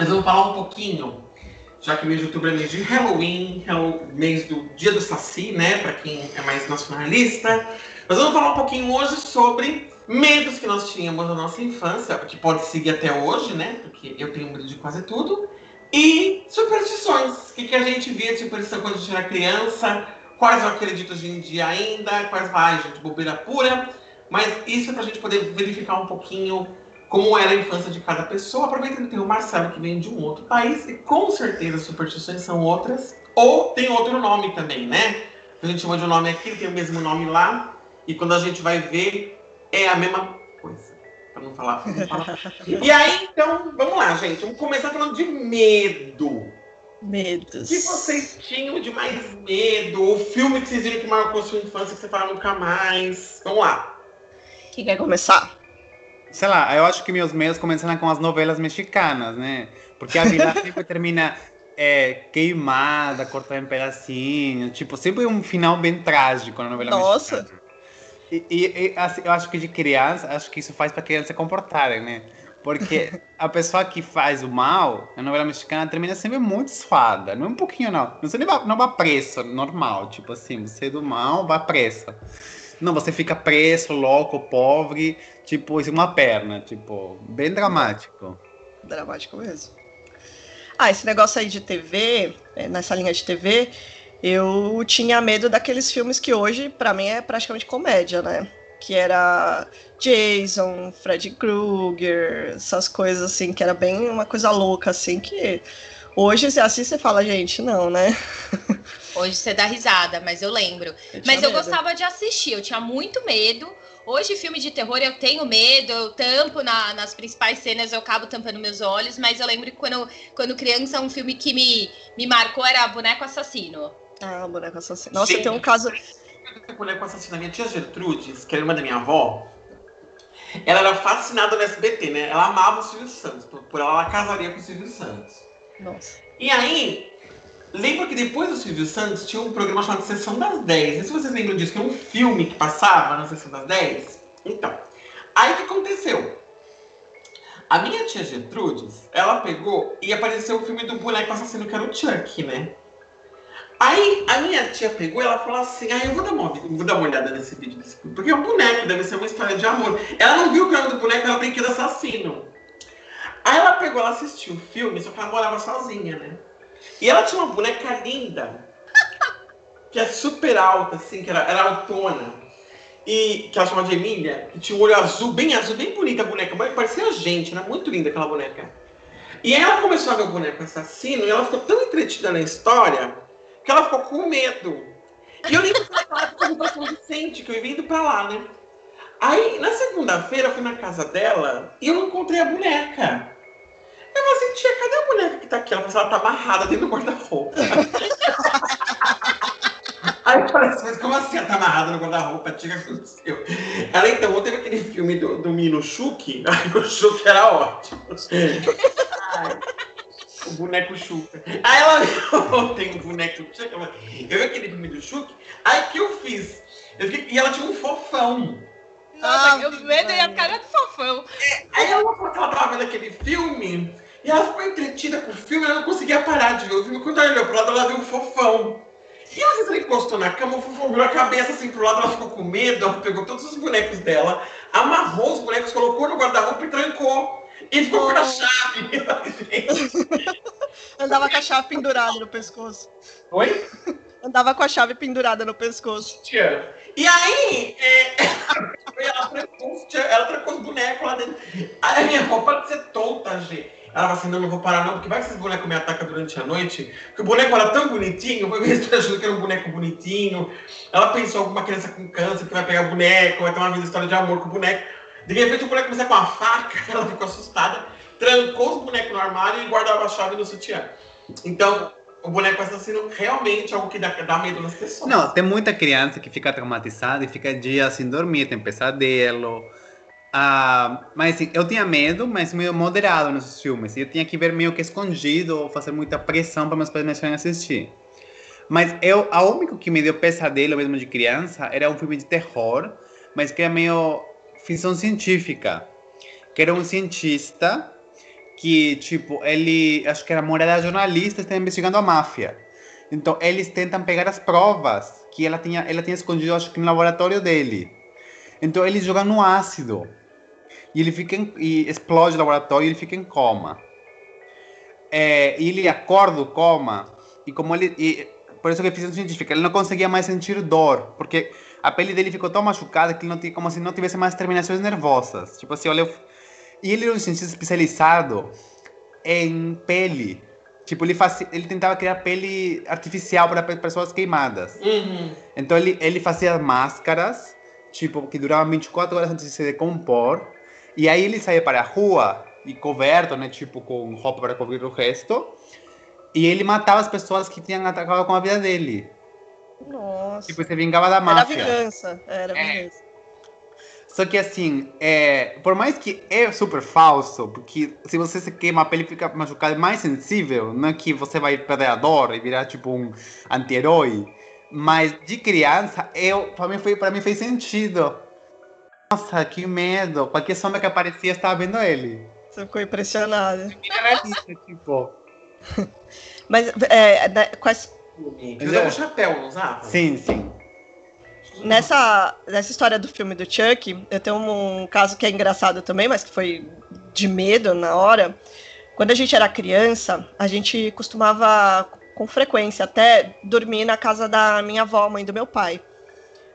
nós vamos falar um pouquinho, já que o mês de outubro é mês de Halloween, é o mês do Dia do Saci, né? Para quem é mais nacionalista. Nós vamos falar um pouquinho hoje sobre medos que nós tínhamos na nossa infância, que pode seguir até hoje, né? Porque eu tenho medo de quase tudo. E superstições. O que, que a gente via de superstição quando a gente era criança? Quais eu acredito hoje em dia ainda? Quais vai, gente? Bobeira pura. Mas isso é para a gente poder verificar um pouquinho como era a infância de cada pessoa. Aproveitando que tem o Marcelo que vem de um outro país e com certeza as superstições são outras. Ou tem outro nome também, né? A gente chama de um nome aqui, tem o mesmo nome lá. E quando a gente vai ver, é a mesma coisa. Para não falar. Não falar. e aí, então, vamos lá, gente. Vamos começar falando de medo. Medos. O que vocês tinham de mais medo? O filme que vocês viram que marcou sua infância que você fala nunca mais? Vamos lá. Quem quer começar? Sei lá, eu acho que meus medos começaram com as novelas mexicanas, né? Porque a vilã sempre termina é, queimada, cortada em pedacinhos. Tipo, sempre um final bem trágico na novela Nossa. mexicana. E, e, e assim, eu acho que de criança, acho que isso faz para criança se comportarem, né? Porque a pessoa que faz o mal na novela mexicana termina sempre muito suada. Não é um pouquinho, não. Você não vai, não vai preso, normal. Tipo assim, você é do mal, vai preso. Não, você fica preso, louco, pobre, tipo, isso uma perna, tipo, bem dramático. Dramático mesmo. Ah, esse negócio aí de TV, é, nessa linha de TV, eu tinha medo daqueles filmes que hoje, para mim, é praticamente comédia, né? Que era Jason, Freddy Krueger, essas coisas assim, que era bem uma coisa louca, assim, que hoje você assiste e fala, gente, não, né? Hoje você dá risada, mas eu lembro. Eu mas eu medo. gostava de assistir, eu tinha muito medo. Hoje, filme de terror, eu tenho medo, eu tampo na- nas principais cenas, eu acabo tampando meus olhos, mas eu lembro que quando, quando criança, um filme que me, me marcou era Boneco Assassino. Ah, boneco assassino. Nossa, Sim. tem um caso. boneco assassino. A minha tia Gertrudes, que era irmã da minha avó, ela era fascinada no SBT, né? Ela amava o Silvio Santos. Por, por ela, ela casaria com o Silvio Santos. Nossa. E aí, lembra que depois do Silvio Santos tinha um programa chamado Sessão das 10. Não sei se vocês lembram disso, que é um filme que passava na Sessão das 10. Então, aí o que aconteceu? A minha tia Gertrudes, ela pegou e apareceu o filme do boneco assassino, que era o Chuck, né? Aí a minha tia pegou e ela falou assim: Ah, eu vou dar uma, vou dar uma olhada nesse vídeo desse porque é um boneco, deve ser uma história de amor. Ela não viu o nome do boneco era Brinquedo Assassino. Aí ela pegou, ela assistiu o filme, só que ela morava sozinha, né? E ela tinha uma boneca linda, que é super alta, assim, que era, era autona. E que ela chamava de Emília, que tinha um olho azul, bem azul, bem bonita a boneca, mas parecia a gente, era muito linda aquela boneca. E aí ela começou a ver o boneco assassino e ela ficou tão entretida na história que ela ficou com medo. E eu lembro que ela falava com São Vicente, que eu ia indo pra lá, né? Aí, na segunda-feira, eu fui na casa dela e eu encontrei a boneca. Eu falei assim, tia, cadê a boneca que tá aqui? Ela falou assim, ela tá amarrada dentro do guarda-roupa. Aí eu falei assim, mas como assim ela tá amarrada no guarda-roupa? Tia, o que aconteceu? Ela, então, ontem teve aquele filme do, do Mino Chuck, o Chuck era ótimo. O boneco Chuca. Aí ela tem um boneco Chuck, ela- eu vi aquele filme do Chuck, aí que eu fiz? Eu fiquei- e ela tinha um fofão. Nossa, Ah, eu medo e a cara do fofão. Aí ela falou que ela tava vendo aquele filme e ela ficou entretida com o filme, ela não conseguia parar de ver o filme. Quando ela olhou pro lado, ela viu um fofão. E às vezes ela encostou na cama, o fofão virou a cabeça assim pro lado, ela ficou com medo, ela pegou todos os bonecos dela, amarrou os bonecos, colocou no guarda-roupa e trancou. E ficou com a chave. Andava com a chave pendurada no pescoço. Oi? Andava com a chave pendurada no pescoço. Tia. E aí, é, ela, trancou, ela trancou os bonecos lá dentro. Aí a minha roupa de ser tonta, gente. Ela falou assim, não, não vou parar não, porque vai que esses bonecos me atacam durante a noite. Porque o boneco era tão bonitinho, foi mesmo achando que era um boneco bonitinho. Ela pensou alguma criança com câncer que vai pegar boneco, vai ter uma vida história de amor com o boneco. De repente o boneco começa com uma faca, ela ficou assustada. trancou os bonecos no armário e guardava a chave no sutiã. Então, o boneco assassino realmente é algo que dá, dá medo nas pessoas. Não, tem muita criança que fica traumatizada e fica dias sem dormir, tem pesadelo. Ah, mas assim, eu tinha medo, mas meio moderado nesses filmes. Eu tinha que ver meio que escondido ou fazer muita pressão para meus pais me deixarem assistir. Mas eu, a único que me deu pesadelo mesmo de criança era um filme de terror, mas que era meio ficção científica. Que era um cientista que, tipo, ele, acho que era morada jornalista, está investigando a máfia. Então, eles tentam pegar as provas que ela tinha, ela tinha escondido, acho que no laboratório dele. Então, eles jogam no ácido. E ele fica em, e explode o laboratório e ele fica em coma. É, e ele acorda do coma e como ele e, por isso que ficção científica, ele não conseguia mais sentir dor, porque a pele dele ficou tão machucada que ele não tinha como se não tivesse mais terminações nervosas. Tipo assim, olha, e ele era um cientista especializado em pele. Tipo, ele, fazia, ele tentava criar pele artificial para pessoas queimadas. Uhum. Então ele, ele fazia máscaras, tipo, que duravam 24 horas antes de se decompor. E aí ele saía para a rua e coberto, né, tipo, com roupa para cobrir o resto. E ele matava as pessoas que tinham atacado com a vida dele. Nossa. Tipo, se vingava da Era máfia. vingança. Era É. Só que assim, é, por mais que é super falso, porque se você se queima, a pele fica machucada, é mais sensível, não é que você vai perder a dor e virar tipo um anti-herói. Mas de criança, eu, pra, mim foi, pra mim fez sentido. Nossa, que medo. Qualquer sombra que aparecia, estava vendo ele. Você ficou impressionada. Era isso, tipo. Mas é, quais- Ele usava um chapéu, não usava? Sim, sim. Nessa, nessa história do filme do Chuck, eu tenho um caso que é engraçado também, mas que foi de medo na hora. Quando a gente era criança, a gente costumava, com frequência, até dormir na casa da minha avó, mãe do meu pai.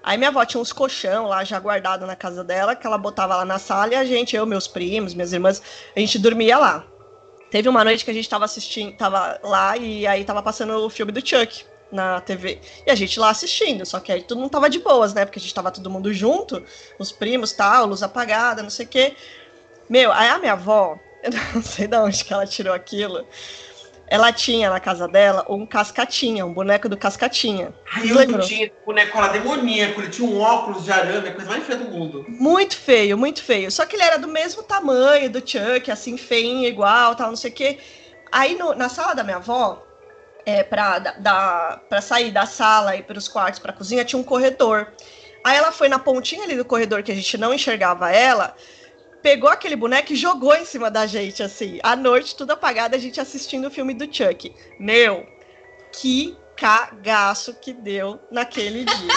Aí minha avó tinha uns colchão lá já guardado na casa dela, que ela botava lá na sala e a gente, eu, meus primos, minhas irmãs, a gente dormia lá. Teve uma noite que a gente tava assistindo, tava lá e aí tava passando o filme do Chuck na TV. E a gente lá assistindo, só que aí todo mundo tava de boas, né? Porque a gente tava todo mundo junto, os primos, tal, luz apagada, não sei o quê. Meu, aí a minha avó, eu não sei de onde que ela tirou aquilo. Ela tinha na casa dela um cascatinha, um boneco do cascatinha. Ai, eu Lembrou? não tinha boneco era demoníaco, ele tinha um óculos de arame, a coisa mais feia do mundo. Muito feio, muito feio. Só que ele era do mesmo tamanho do Chuck, assim, feinho, igual, tal, não sei o quê. Aí no- na sala da minha avó, é, pra sair da sala e pelos quartos pra cozinha, tinha um corredor. Aí ela foi na pontinha ali do corredor que a gente não enxergava ela, pegou aquele boneco e jogou em cima da gente, assim. À noite, tudo apagado, a gente assistindo o filme do Chuck. Meu, que cagaço que deu naquele dia.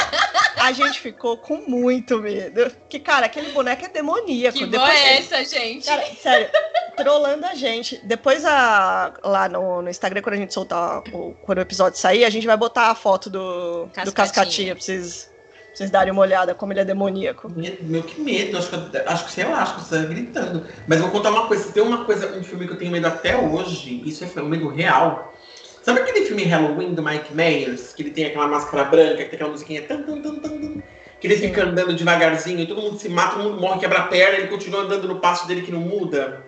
A gente ficou com muito medo. Que, cara, aquele boneco é demoníaco. Que Depois- é essa, gente? Cara, sério, trolando a gente. Depois, a, lá no, no Instagram, quando a gente soltar, o, quando o episódio sair, a gente vai botar a foto do do Cascatinha. Cascatinha pra vocês, pra vocês darem uma olhada como ele é demoníaco. Medo, Meu, que medo. Acho que, eu- acho que sei lá, acho que você tá gritando. Mas eu vou contar uma coisa. Se tem uma coisa, um filme que eu tenho medo até hoje, isso é um medo real. Sabe aquele filme Halloween do Mike Myers? Que ele tem aquela máscara branca, que tem aquela musiquinha. Tan, tan, tan, tan, que ele fica andando devagarzinho e todo mundo se mata, todo mundo morre, quebra a perna, ele continua andando no passo dele que não muda.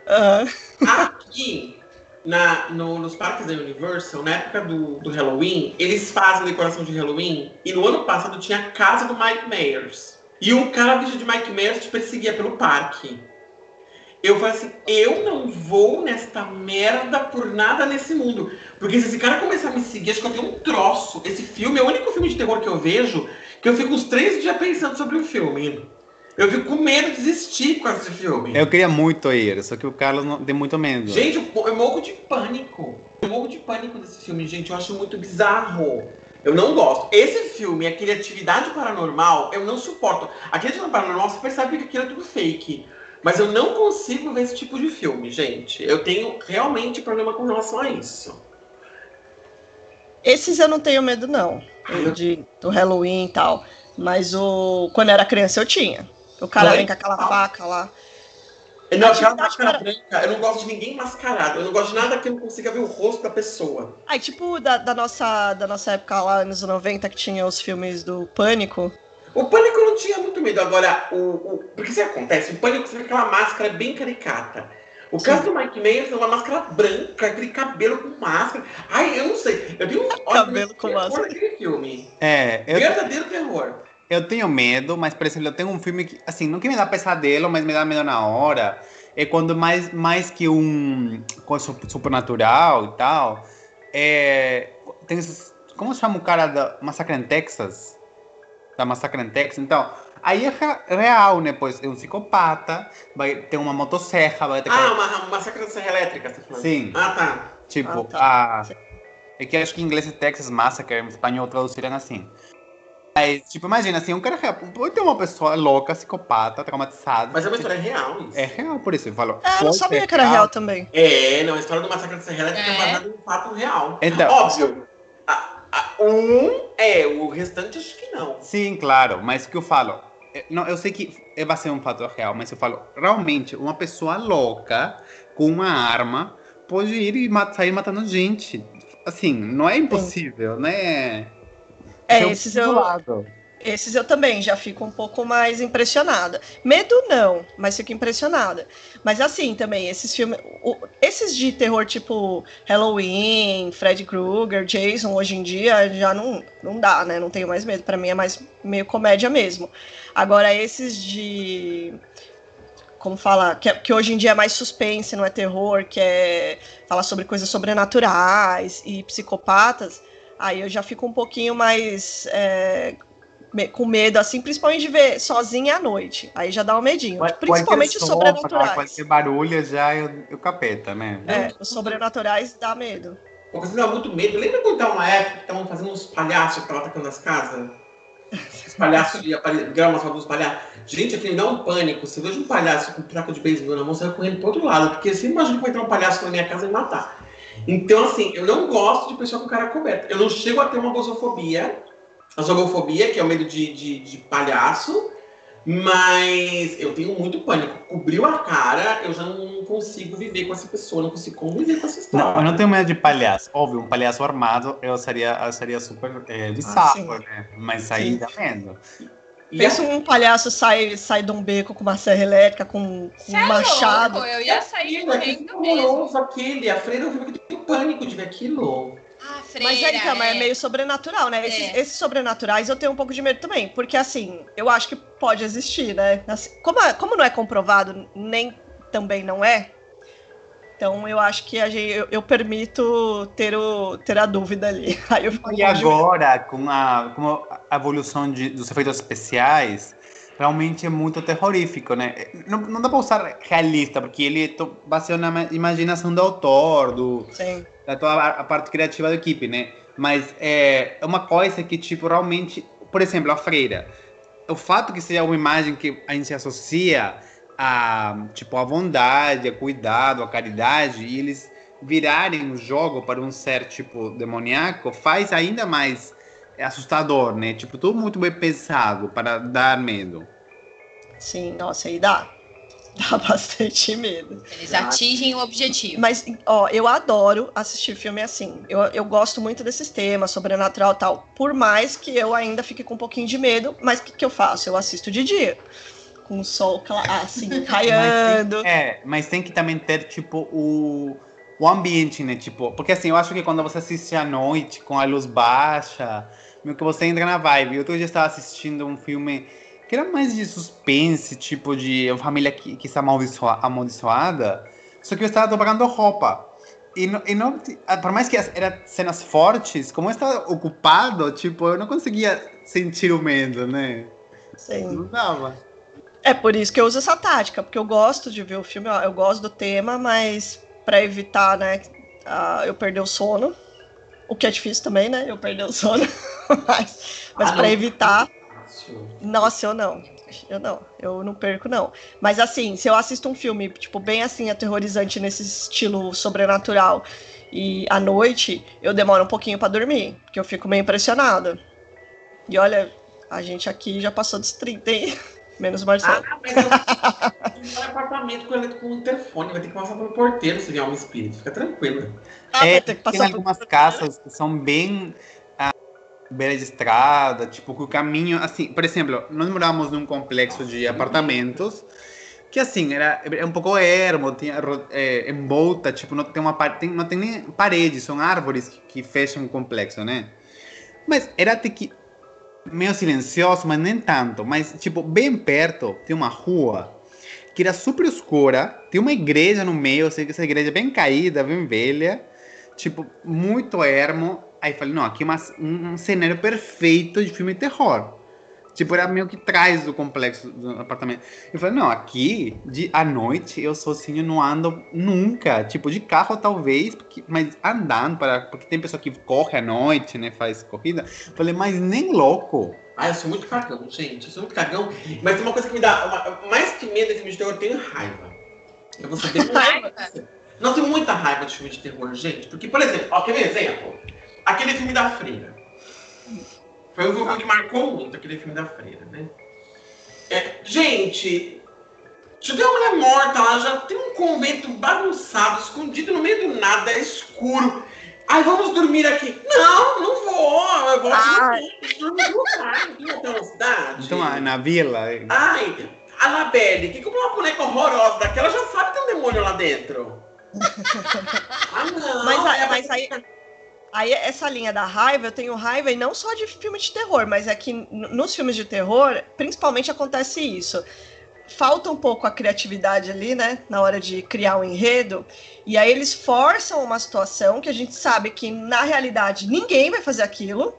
Aqui, na, no- nos parques da Universal, na época do, do Halloween, eles fazem decoração de Halloween. E no ano passado tinha a casa do Mike Myers. E um cara vestido de Mike Myers te perseguia pelo parque. Eu falei assim, eu não vou nesta merda por nada nesse mundo. Porque se esse cara começar a me seguir, acho que eu tenho um troço. Esse filme é o único filme de terror que eu vejo que eu fico uns três dias pensando sobre o filme. Eu fico com medo de desistir com esse filme. Eu queria muito ir, só que o Carlos não tem muito medo. Gente, eu, eu morro de pânico. Eu morro de pânico desse filme, gente. Eu acho muito bizarro. Eu não gosto. Esse filme, aquele Atividade Paranormal, eu não suporto. Aquele Atividade Paranormal, você percebe que aquilo é tudo fake. Mas eu não consigo ver esse tipo de filme, gente. Eu tenho realmente problema com relação a isso. Esses eu não tenho medo, não. Eu- De, do Halloween e tal. Mas o quando era criança eu tinha. O cara vem com aquela faca lá. Não, aquela máscara para- branca, eu não gosto de ninguém mascarado. Eu não gosto de nada que eu não consiga ver o rosto da pessoa. Aí, tipo, da, da nossa, da nossa época lá, anos 90, que tinha os filmes do Pânico. O pânico eu não tinha muito medo. Agora, o, o... porque isso acontece, o pânico fica aquela máscara bem caricata. O Sim. caso do Mike Myers é uma máscara branca, aquele cabelo com máscara. Ai, eu não sei. Eu tenho um Cabelo com máscara. filme. É, eu, Verdadeiro terror. eu tenho medo, mas, por exemplo, eu tenho um filme que, assim, não que me dá pesadelo, mas me dá medo na hora. É quando mais, mais que um coisa su- supernatural e tal, é, tem esses, como chama o cara da Massacre em Texas? Da Massacre em Texas, então... Aí é rea- real, né? Pois é um psicopata, vai ter uma motosserra, vai ter Ah, uma, uma massacre da Serra Elétrica, você tá falando? Sim. Ah, tá. Tipo, Ah, a. É que acho que em inglês é Texas Massacre, em espanhol traduziram assim. Mas, tipo, imagina assim, um cara real. Pode ter uma pessoa louca, psicopata, traumatizada. Mas é uma história real isso. É real, por isso eu falo. É, eu não sabia que era real também. É, não, a história do massacre da Serra Elétrica é, É. baseada em um fato real. Então. Óbvio. A- a- um é, o restante acho que não. Sim, claro, mas o que eu falo? é, Não, eu sei que é vai ser um fato real, mas eu falo, realmente, uma pessoa louca com uma arma pode ir e ma- sair matando gente. Assim, não é impossível, né? É, Esse esses eu, lado. Esses eu também já fico um pouco mais impressionada. Medo não, mas fico impressionada. Mas assim também, esses filmes. o- esses de terror tipo Halloween, Freddy Krueger, Jason, hoje em dia já não, não dá, né? Não tenho mais medo. Pra mim é mais meio comédia mesmo. Agora, esses de. Como falar? Que, que hoje em dia é mais suspense, não é terror, que é falar sobre coisas sobrenaturais e psicopatas. Aí eu já fico um pouquinho mais é, com medo, assim, principalmente de ver sozinha à noite. Aí já dá um medinho. Qual- Principalmente os sobrenaturais. Qualquer barulho já eu, eu capeta, né? É, os sobrenaturais dá medo. Uma coisa que dá muito medo. Lembra quando tava uma época que estavam fazendo uns palhaços que estavam atacando as casas? Os palhaços de apare- gramas dos palhaços. Gente, aquele dá um pânico. Se eu vejo um palhaço com troca de beisebol na mão, você vai correndo pro outro lado. Porque você imagina que vai entrar um palhaço na minha casa e me matar. Então, assim, eu não gosto de pessoa com cara coberta. Eu não chego a ter uma gozofobia. A zoofobia, que é o medo de, de, de palhaço. Mas eu tenho muito pânico. Cobriu a cara, eu já não consigo viver com essa pessoa, não consigo conviver com essa história. Não, eu não tenho medo de palhaço. Óbvio, um palhaço armado eu seria, eu seria super é, bizarro, sim. né? Mas aí dá medo. Pensa um palhaço sai, sai de um beco com uma serra elétrica, com, com um é machado. louco, eu ia sair aquele correndo mesmo. aquele. A freira eu fico com pânico de ver aquilo. Ah, freira, Mas aí então, mas é meio sobrenatural, né? Esses, É. esses sobrenaturais eu tenho um pouco de medo também. Porque assim, eu acho que pode existir, né? Assim, como, é- como não é comprovado, nem também não é. Então eu acho que a gente, eu, eu permito ter, o, ter a dúvida ali. Aí eu fico com E agora, com a, com a evolução de, dos efeitos especiais, realmente é muito terrorífico, né? Não, não dá pra usar realista, porque ele é baseado na ima- imaginação do autor, do, Sim. Da toda a, parte criativa da equipe, né? Mas é, é uma coisa que, tipo, realmente... Por exemplo, a freira. O fato que seja uma imagem que a gente associa a, tipo, a bondade, a cuidado, a caridade, e eles virarem o jogo para um ser, tipo, demoníaco, faz ainda mais assustador, né? Tipo, tudo muito bem pensado para dar medo. Sim, nossa, aí dá. Dá bastante medo. Eles atingem o objetivo. Mas, ó, eu adoro assistir filme assim. Eu, eu gosto muito desses temas, sobrenatural e tal. Por mais que eu ainda fique com um pouquinho de medo, mas o que, que eu faço? Eu assisto de dia. Com o sol, assim. Mas tem, é, mas tem que também ter, tipo, o, o ambiente, né? Tipo, porque assim, eu acho que quando você assiste à noite, com a luz baixa, meio que você entra na vibe. Outro dia eu estava assistindo um filme que era mais de suspense, tipo, de uma família que, que está amaldiçoa- amaldiçoada, só que eu estava dobrando roupa. E não, e não, ah, por mais que eram cenas fortes, como eu estava ocupado, tipo, eu não conseguia sentir o medo, né? Sim. Não dava. É por isso que eu uso essa tática, porque eu gosto de ver o filme, eu gosto do tema, mas pra evitar, né, eu perder o sono, o que é difícil também, né, eu perder o sono, mas, mas Ah, para evitar. Nossa, eu não, eu não, eu não perco não. Mas assim, se eu assisto um filme, tipo, bem assim, aterrorizante nesse estilo sobrenatural, e à noite, eu demoro um pouquinho pra dormir, porque eu fico meio impressionada. E olha, a gente aqui já passou dos 30, hein? Menos o Marcelo. Ah, mas eu não é apartamento com, ele- com interfone, vai ter que passar pelo porteiro se vier um espírito. Fica tranquilo. Ah, É, ter que tem passar por- algumas casas que são bem beira de estrada, tipo, que o caminho, assim, por exemplo, nós moramos num complexo de apartamentos que assim, era, é um pouco ermo, tinha é, em volta, tipo, não tem, uma, tem, não tem nem paredes, são árvores que, que fecham o complexo, né? Mas era até que meio silencioso, mas nem tanto. Mas, tipo, bem perto tem uma rua que era super escura, tem uma igreja no meio, eu sei que essa igreja é bem caída, bem velha, tipo, muito ermo. Aí falei, não, aqui é uma, um, um cenário perfeito de filme de terror. Tipo, era meio que trás do complexo do apartamento. Eu falei, não, aqui, de, à noite, eu sozinho não ando nunca. Tipo, de carro talvez, porque, mas andando, para, porque tem pessoa que corre à noite, né, faz corrida. Eu falei, mas nem louco. Ah, eu sou muito cagão, gente. Eu sou muito cagão. Mas tem uma coisa que me dá, uma, mais que medo de filme de terror, eu tenho raiva. Eu vou saber raiva. Não, tenho muita raiva de filme de terror, gente. Porque, por exemplo, ó, quer ver exemplo? Aquele filme da Freira. Foi o filme que marcou muito aquele filme da freira, né? É, gente, já tem uma mulher morta lá, já tem um convento bagunçado, escondido no meio do nada, é escuro. Ai, vamos dormir aqui. Não, não vou. Eu vou dormir no lugar, na cidade. Então, na vila. Ai, a Anabelle, que como uma boneca horrorosa daquela, já sabe que tem um demônio lá dentro. ah, não. Mas, mas aí... Aí, essa linha da raiva, eu tenho raiva e não só de filme de terror, mas é que nos filmes de terror, principalmente acontece isso. Falta um pouco a criatividade ali, né? Na hora de criar um enredo. E aí eles forçam uma situação que a gente sabe que, na realidade, ninguém vai fazer aquilo.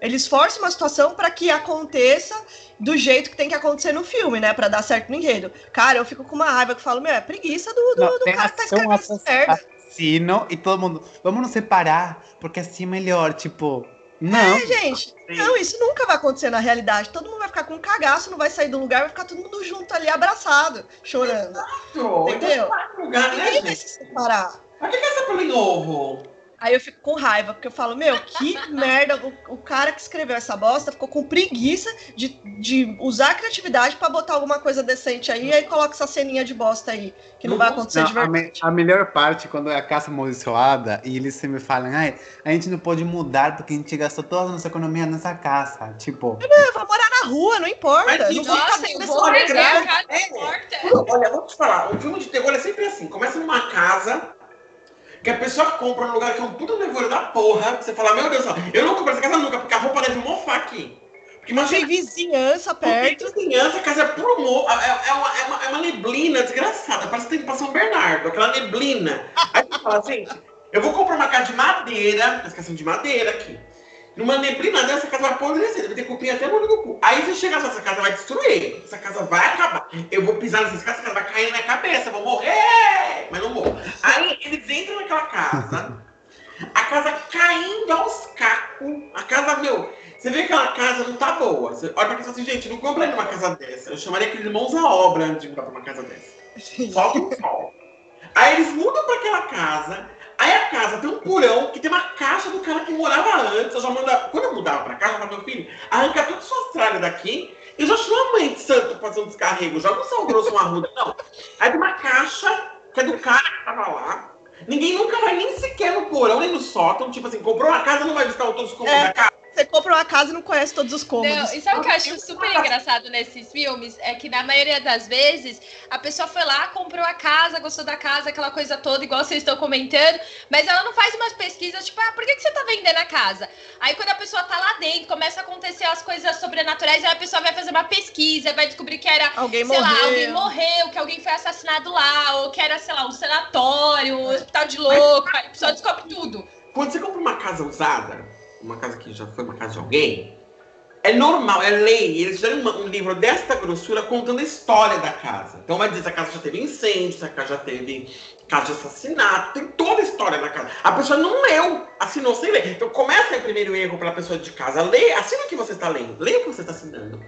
Eles forçam uma situação para que aconteça do jeito que tem que acontecer no filme, né? Para dar certo no enredo. Cara, eu fico com uma raiva que eu falo, meu, é preguiça do, do, do cara que tá escrevendo essa merda assassino e todo mundo, vamos nos separar, porque assim é melhor, tipo. Não. É, gente. Não, isso nunca vai acontecer na realidade. Todo mundo vai ficar com um cagaço, não vai sair do lugar, vai ficar todo mundo junto ali, abraçado, chorando. Exato. Entendeu? Então, lugar, né, Ninguém vai se separar. Pra que, que é essa pelo novo? Aí eu fico com raiva, porque eu falo, meu, que merda, o, o cara que escreveu essa bosta ficou com preguiça de, de usar a criatividade para botar alguma coisa decente aí, e aí coloca essa ceninha de bosta aí, que não, não vai acontecer não, de verdade. A, me, a, melhor parte, quando é a casa amaldiçoada, e eles sempre falam, ai, a gente não pode mudar porque a gente gastou toda a nossa economia nessa casa, tipo... Não, vou morar na rua, não importa. Mas, não nossa, eu vou regar, é, Olha, vou te falar, o filme de terror é sempre assim, começa numa casa que a pessoa compra num lugar que é um puta nevoeiro da porra, você fala, meu Deus, eu não comprei essa casa nunca, porque a roupa deve mofar aqui. Porque imagina, tem vizinhança perto. Tem vizinhança, a casa é pro é, é, uma, é, uma, é uma neblina desgraçada, parece que tem que passar um Bernardo, aquela neblina. Aí você fala, gente, eu vou comprar uma casa de madeira, esquecendo de madeira aqui. Numa neblina dessa, casa vai apodrecer, deve ter cupim até no olho do cu. Aí você chega essa casa vai destruir, essa casa vai acabar. Eu vou pisar nessa casa, essa casa vai cair na minha cabeça, vou morrer, mas não morro. Aí eles entram naquela casa, a casa caindo aos cacos, a casa, meu, você vê que aquela casa não tá boa. Você olha pra casa assim, gente, não compra numa casa dessa. Eu chamaria aqueles irmãos à obra antes de mudar pra uma casa dessa. Só com sol. Aí eles mudam pra aquela casa, casa tem um porão que tem uma caixa do cara que morava antes. Eu já mandava, quando eu mudava pra casa, eu falava, meu filho, arranca toda sua tralha daqui. Eu já chamo a mãe de santo fazer um descarrego. Joga um sal grosso, uma ruda. Não. Aí tem uma caixa que é do cara que tava lá. Ninguém nunca vai nem sequer no porão, nem no sótão. Tipo assim, comprou uma casa, não vai visitar todos os cômodos é. da casa. Compra uma casa e não conhece todos os cômodos. Não, e sabe o que eu acho super engraçado nesses filmes? É que na maioria das vezes a pessoa foi lá, comprou a casa, gostou da casa, aquela coisa toda, igual vocês estão comentando, mas ela não faz umas pesquisas, tipo, ah, por que, que você tá vendendo a casa? Aí quando a pessoa tá lá dentro, começa a acontecer as coisas sobrenaturais, aí a pessoa vai fazer uma pesquisa, vai descobrir que era, alguém sei morreu. lá, alguém morreu, que alguém foi assassinado lá, ou que era, sei lá, um sanatório, um hospital de louco, aí a pessoa descobre tudo. Quando você compra uma casa usada, uma casa que já foi uma casa de alguém, é normal, é lei. Eles fizeram um livro desta grossura contando a história da casa. Então vai dizer se a casa já teve incêndio, se a casa já teve caso de assassinato, tem toda a história da casa. A pessoa não leu, assinou sem ler. Então começa o primeiro erro pela pessoa de casa. Lê, assina o que você está lendo, lê o que você está assinando.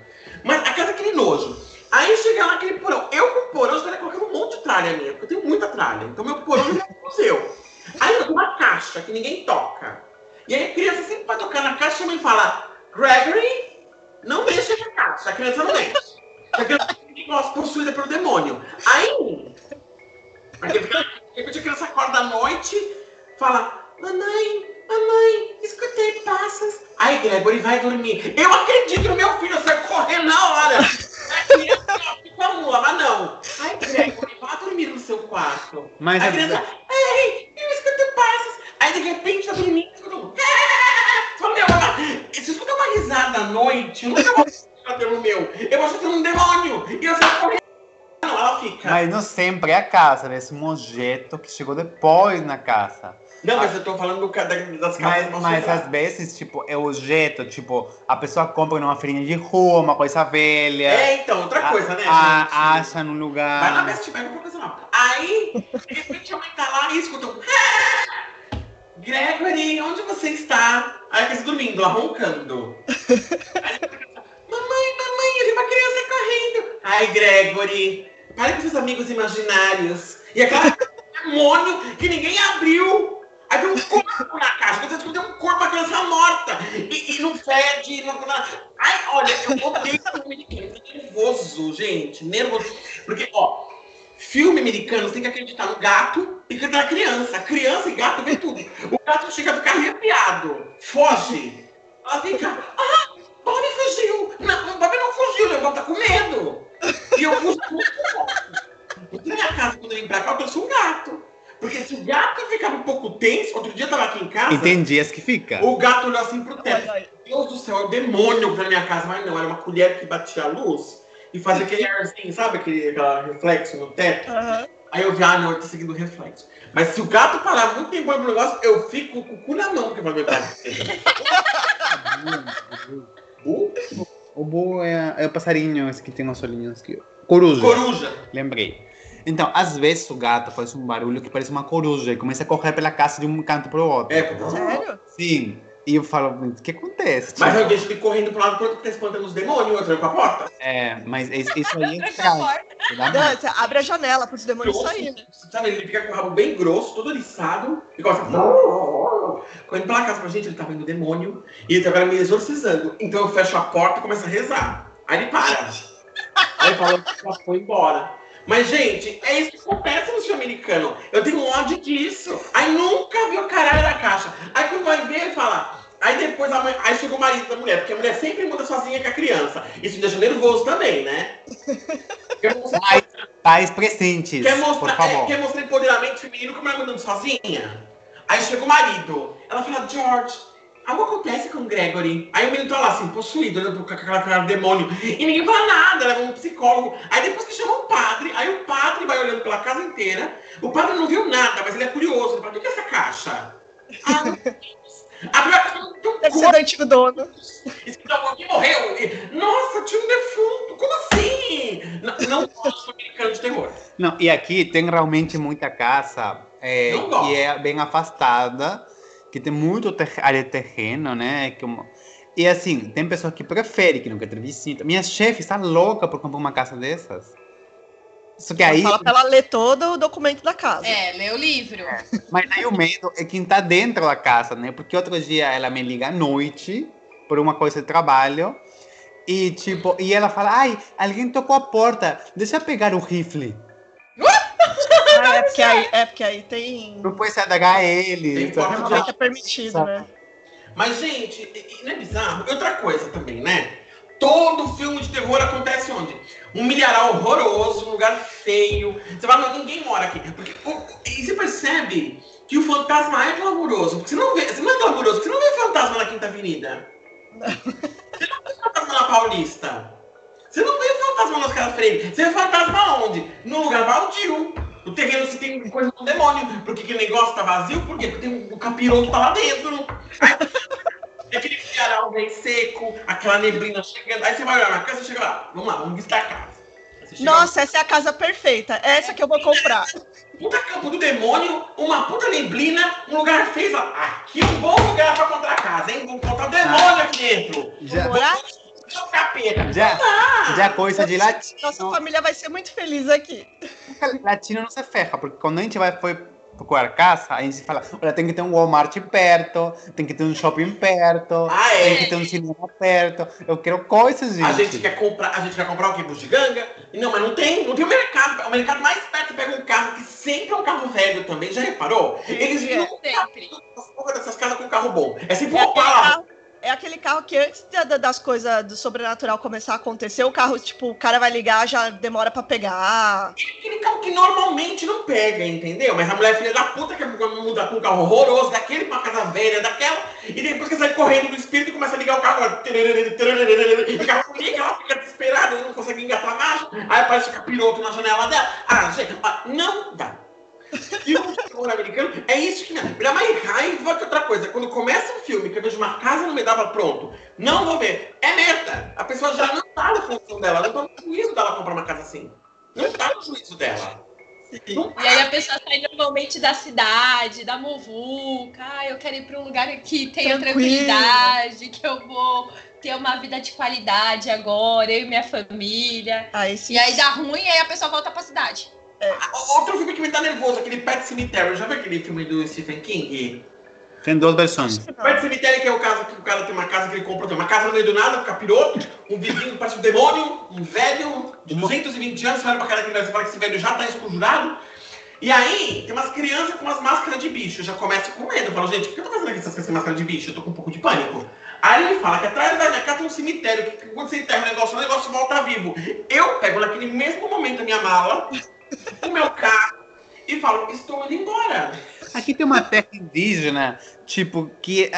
Mas a casa é aquele nojo. Aí chega lá aquele porão. Eu com porão estaria colocando um monte de tralha minha, porque eu tenho muita tralha. Então meu porão é museu. Aí eu uma caixa que ninguém toca. E aí a criança sempre vai tocar na caixa e a mãe fala, Gregory, não mexa na caixa. A criança não mexe. A criança fica possuída pelo demônio. Aí, a criança acorda à noite, fala, mamãe, mamãe, escutei passas. Aí Gregory vai dormir. Eu acredito no meu filho, saio correndo na hora. A criança fica mula, mas não. gato. Mas a a- criança, ei, eu escuto passos. Aí de repente tá dormindo, escuta um. Fala, meu, ela- se eu escutar uma risada à noite, eu nunca vou pelo meu. Eu vou ter um demônio. E eu saio correndo. Não, ela fica. Mas não sempre é a casa, né? Esse objeto que chegou depois na casa. Não, mas eu tô falando do ca- da- das casas Mas, mas às vezes, tipo, é o jeito, tipo, a pessoa compra numa feirinha de rua, uma coisa velha. É, então, outra a- coisa, né, a- gente? acha num Vai lugar. Best Buy, qualquer coisa não. Aí, de repente, a mãe tá lá e escuta um... "Ah! Gregory, onde você está? Aí a criança dormindo, lá roncando. Aí, mamãe, mamãe, eu vi uma criança correndo. Ai, Gregory, pare com seus amigos imaginários. E aquela demônio que ninguém abriu. Tem um corpo na caixa. Quando você descobriu um corpo, uma criança morta. E, e não fede. Não, Ai, olha, eu odeio filme americano. Nervoso, gente. Nervoso. Porque, ó, filme americano você tem que acreditar no gato e na criança. Criança e gato vê tudo. O gato chega a ficar arrepiado. Foge. Ela fica. Ah, Bob fugiu. Não, Bob não fugiu, o Bob tá com medo. E eu fujo muito Na minha casa, quando eu vim pra cá, eu trouxe um gato. Porque se o gato ficava um pouco tenso, outro dia eu tava aqui em casa, E tem dias que fica. o gato olhou assim pro teto. Olha aí. Deus do céu, é o demônio na minha casa. Mas não, era uma colher que batia a luz e fazia aquele arzinho, sabe? Aquele aquela reflexo no teto. Aham. Aí eu vi, ah, não, eu tô seguindo o reflexo. Mas se o gato parar muito tempo no negócio, eu fico com o cu na mão, porque vai gato. Uh, O búho é, é o passarinho esse que tem uns olhinhos aqui. Coruja. coruja. Lembrei. Então, às vezes o gato faz um barulho que parece uma coruja e começa a correr pela casa de um canto pro outro. É, Sério? Sim. E eu falo, o que acontece? mas eu deixo ele correndo pro lado pro outro, porque tá espantando os demônios, outro com a porta. É, mas isso aí é Tranca a estranho. porta. Dá Não, muito. você abre a janela para os demônios saírem. Sabe, ele fica com o rabo bem grosso, todo eriçado, e começa a... Quando pela casa pra gente, ele tava indo demônio, e ele tava agora me exorcizando. Então eu fecho a porta e começo a rezar. Aí ele para. Aí ele fala que foi embora. Mas, gente, é isso que acontece no filme americano. Eu tenho ódio disso. Aí nunca vi o caralho da caixa. Aí quando vai ver, fala... Aí depois, a mãe, aí chega o marido da mulher, porque a mulher sempre muda sozinha com a criança. Isso me deixa nervoso também, né? Pais, pais presentes, Quer por mostrar, é, favor. quer mostrar empoderamento feminino como ela mandando sozinha? Aí chega o marido. Ela fala, George, algo acontece com o Gregory. Aí o menino tá lá assim, possuído, olhando com aquela cara de demônio. E ninguém fala nada, leva um psicólogo. Aí depois que chama um padre, aí o padre vai olhando pela casa inteira. O padre não viu nada, mas ele é curioso. Ele fala, o que é essa caixa? Ah, meu Deus. Abriu a caixa, não tem um Deve ser do antigo dono. Escrito alguém morreu. E, Nossa, tinha um defunto. Como assim? Não, não gosto de americano de terror. Não, e aqui tem realmente muita casa é, Não que é bem afastada, que tem muito ter- área de terreno, né? que uma- E assim, tem pessoas que preferem, que não quer ter visita. Minha chefe está louca por comprar uma casa dessas. Só que aí, Fala pra ela ler todo o documento da casa. É, lê o livro. mas aí o medo é quem tá dentro da casa, né? Porque outro dia ela me liga à noite por uma coisa de trabalho e tipo, e ela fala: "Ai, alguém tocou a porta. Deixa eu pegar o rifle". Ah, é, porque aí, é porque aí tem. Não pode se a ele. Tem então- porta Normalmente é permitido, né? Mas, gente, não é bizarro? E outra coisa também, né? Todo filme de terror acontece onde? Um milharal horroroso, um lugar feio. Você fala, não, ninguém mora aqui. Porque, o- e você percebe que o fantasma é glamouroso. Porque você não vê, você não é glamouroso, porque você não vê fantasma na Quinta Avenida. Você não vê fantasma na Paulista. Você não vê fantasma na Oscar Freire. Você vê fantasma onde? Num lugar baldio. No terreno se tem coisa do demônio. Porque aquele negócio tá vazio, por quê? Porque tem um capiroto tá lá dentro. Aí, aquele milharal vem seco, aquela neblina chegando. Aí você vai olhar na casa e chega lá. Vamos lá, vamos visitar a casa. Chega lá, Nossa, essa é a casa perfeita. É essa que eu vou comprar. puta campo do demônio, uma puta neblina, um lugar feio. Aqui é um bom lugar pra comprar casa, hein? Vamos botar o demônio aqui dentro. Já, Morar? O capeta. já, Ah, já coisa de latino. Nossa família vai ser muito feliz aqui. Latino não se ferra, porque quando a gente vai foi procurar casa, a gente fala, olha, tem que ter um Walmart perto, tem que ter um shopping perto, Ah, tem é. que ter um cinema perto. Eu quero coisas, gente. A gente quer comprar, a gente quer comprar o quê? Bugiganga? Não, mas não tem, não tem o mercado. O mercado mais perto pega um carro que sempre é um carro velho também. Já reparou? Eles É, Sempre. as porra dessas casas com carro bom. É sempre É um Opala. É aquele carro que antes da- da- das coisas do sobrenatural começar a acontecer, o carro, tipo, o cara vai ligar, já demora pra pegar. Aquele carro que normalmente não pega, entendeu? Mas a mulher é filha da puta que muda com um carro horroroso, daquele pra casa velha, daquela, e depois que sai correndo do espírito e começa a ligar o carro, e o carro liga, ela fica desesperada, não consegue engatar marcha, aí aparece o capiroto na janela dela. Ah, gente, não dá. Filme de terror americano é isso que me dá mais raiva que outra coisa. Quando começa um filme que eu vejo uma casa não me dava pronto, não vou ver. É merda. A pessoa já não tá na função dela, não tá no juízo dela comprar uma casa assim. Não tá no juízo dela. E aí a pessoa sai normalmente da cidade, da muvuca. Ah, eu quero ir para um lugar que tenha Tranquilo. tranquilidade, que eu vou ter uma vida de qualidade agora, eu e minha família. Sim. E aí dá ruim e aí a pessoa volta pra cidade. Ah, Outro filme que me dá nervoso, aquele Pet Cemetery. Já viu aquele filme do Stephen King? Tem duas versões. Pet Cemitério, que é o caso que o cara tem uma casa que ele compra, tem uma casa no meio do nada, um capiroto, um vizinho parece um demônio, um velho de 220 anos, você olha pra cara dele e fala que esse velho já tá esconjurado. E aí, tem umas crianças com umas máscaras de bicho. Eu já começo com medo. Eu falo, gente, por que eu tô fazendo aqui essas crianças com máscara de bicho? Eu tô com um pouco de pânico. Aí ele fala que atrás da minha casa tem um cemitério, que quando você enterra o negócio, o negócio volta vivo. Eu pego naquele mesmo momento a minha mala, o meu carro, e falo, estou indo embora. Aqui tem uma terra indígena, tipo, que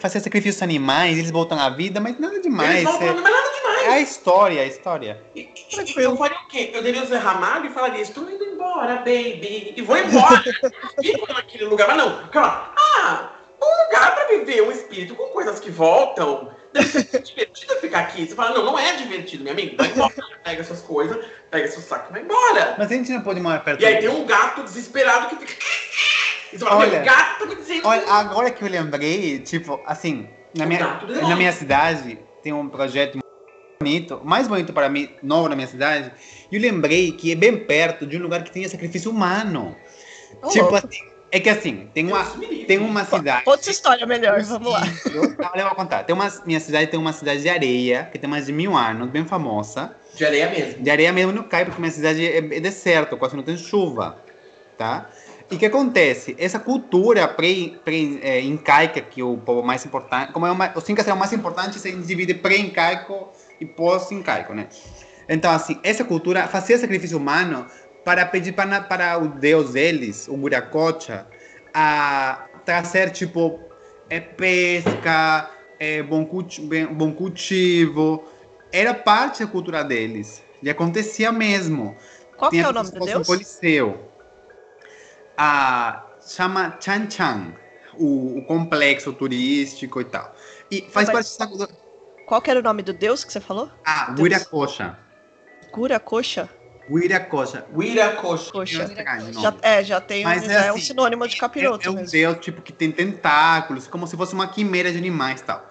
fazia sacrifícios animais, eles voltam à vida, mas nada demais. Eles voltam, É, é nada demais. é a história, é a história. E, e- e eu faria o quê? Eu daria o Zé Ramalho e falaria, estou indo embora, baby. E vou embora. Fico naquele lugar. Mas não, cara, ah, um lugar pra viver um espírito com coisas que voltam. Ser divertido ficar aqui. Você fala, não, não é divertido, meu amigo. Vai embora. Pega suas coisas, pega seu saco e vai embora. Mas a gente não pode morar perto E aí tem um gato desesperado que fica. E você fala, Olha, meu, o gato tá me dizendo. Olha, agora que eu lembrei, tipo, assim, na O minha, na minha cidade tem um projeto bonito, mais bonito para mim, novo na minha cidade, e eu lembrei que é bem perto de um lugar que tem sacrifício humano. Ô, tipo louco. assim, é que assim, tem uma, tem uma cidade. Outra história melhor, vamos lá. Eu, eu vou contar. Tem uma, minha cidade tem uma cidade de areia, que tem mais de mil anos, bem famosa. De areia mesmo. De areia mesmo não cai, porque minha cidade é, é deserto, quase não tem chuva, tá? E o que acontece? Essa cultura pré-incaica, que o povo mais importante, como é uma, os incas são mais importantes, se divide pré-incaico e pós-incaico, né? Então, assim, essa cultura fazia sacrifício humano para pedir para, para o deus deles, o Buracocha, a trazer, tipo, é, pesca, é, bom, culti bom cultivo. Era parte da cultura deles. E acontecia mesmo. Qual que Tinha é o nome do como se Deus? coliseu. Ah, chama Chan Chan, o, o complexo turístico e tal. E faz mas- parte cultura. Qual que era o nome do Deus que você falou? Ah, Deus. Wiracocha. Cura, coxa? Coxa. O nome. Já, é, já tem um, Mas é é um assim, sinônimo de capiroto É, é um mesmo. deus tipo que tem tentáculos, como se fosse uma quimera de animais e tal.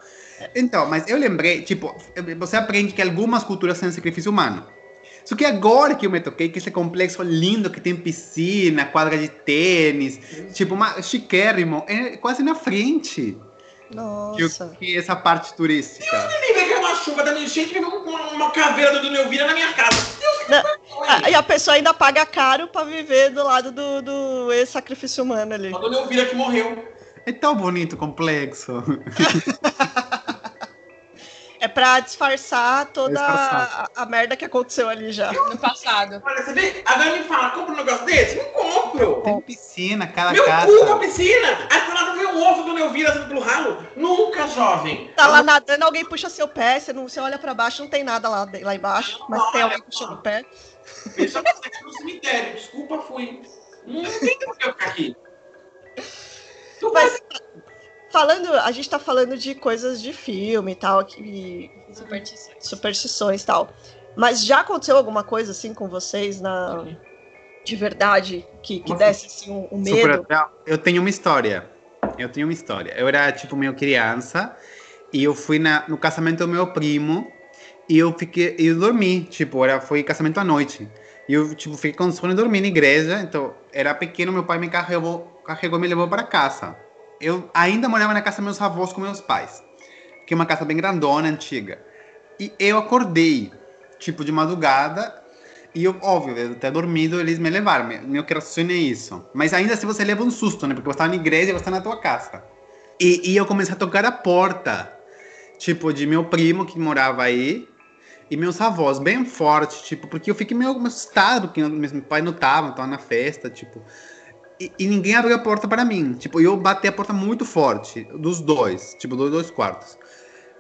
Então, mas eu lembrei, tipo, você aprende que algumas culturas têm sacrifício humano. Só que agora que eu me toquei, que esse complexo lindo que tem piscina, quadra de tênis, tipo, uma, chiquérrimo, é quase na frente Nossa. que essa parte turística. Nem vem uma chuva da minha enchente e vem uma, uma caveira do Neuvira na minha casa. Deus que Não. pariu, Ah, e a pessoa ainda paga caro pra viver do lado do, do ex-sacrifício humano ali. A do Neuvira que morreu. É tão bonito o complexo. É pra disfarçar toda a, a merda que aconteceu ali já. No passado. Olha, você vê? Agora me fala, compra um negócio desse? Não compro. Tem piscina, cada Meu casa. cu com a piscina. Aí do lado vem um ovo do Neuvira assim pelo ralo. Nunca, jovem. Tá lá nadando, alguém puxa seu pé, você, não, você olha pra baixo, não tem nada lá, lá embaixo, mas tem alguém puxando o pé. Deixa eu sexo no cemitério. Desculpa, fui. Não tem por que eu ficar aqui. Tu vai Mas falando, a gente tá falando de coisas de filme e tal, que, superstições e tal. Mas já aconteceu alguma coisa assim com vocês na de verdade que, que desse assim um, um medo? Eu tenho uma história. Eu tenho uma história. Eu era, tipo, meio criança e eu fui na, no casamento do meu primo e eu fiquei, eu dormi, tipo, era, foi casamento à noite. E eu, tipo, fiquei com sono e dormi na igreja, então, era pequeno, meu pai me carregou, carregou e me levou para casa. Eu ainda morava na casa dos meus avós com meus pais, que é uma casa bem grandona, antiga. E eu acordei, tipo, de madrugada, e eu, óbvio, eu ter dormido, eles me levaram. Meu, meu coração é isso. Mas ainda assim você leva um susto, né? Porque você está na igreja e você está na tua casa. E, e eu comecei a tocar a porta, tipo, de meu primo que morava aí. e meus avós bem forte, tipo, porque eu fiquei meio assustado, porque meu pai não tava, tava na festa, tipo. E, ninguém abriu a porta para mim. Tipo, eu bati a porta muito forte, dos dois, tipo, dos dois quartos.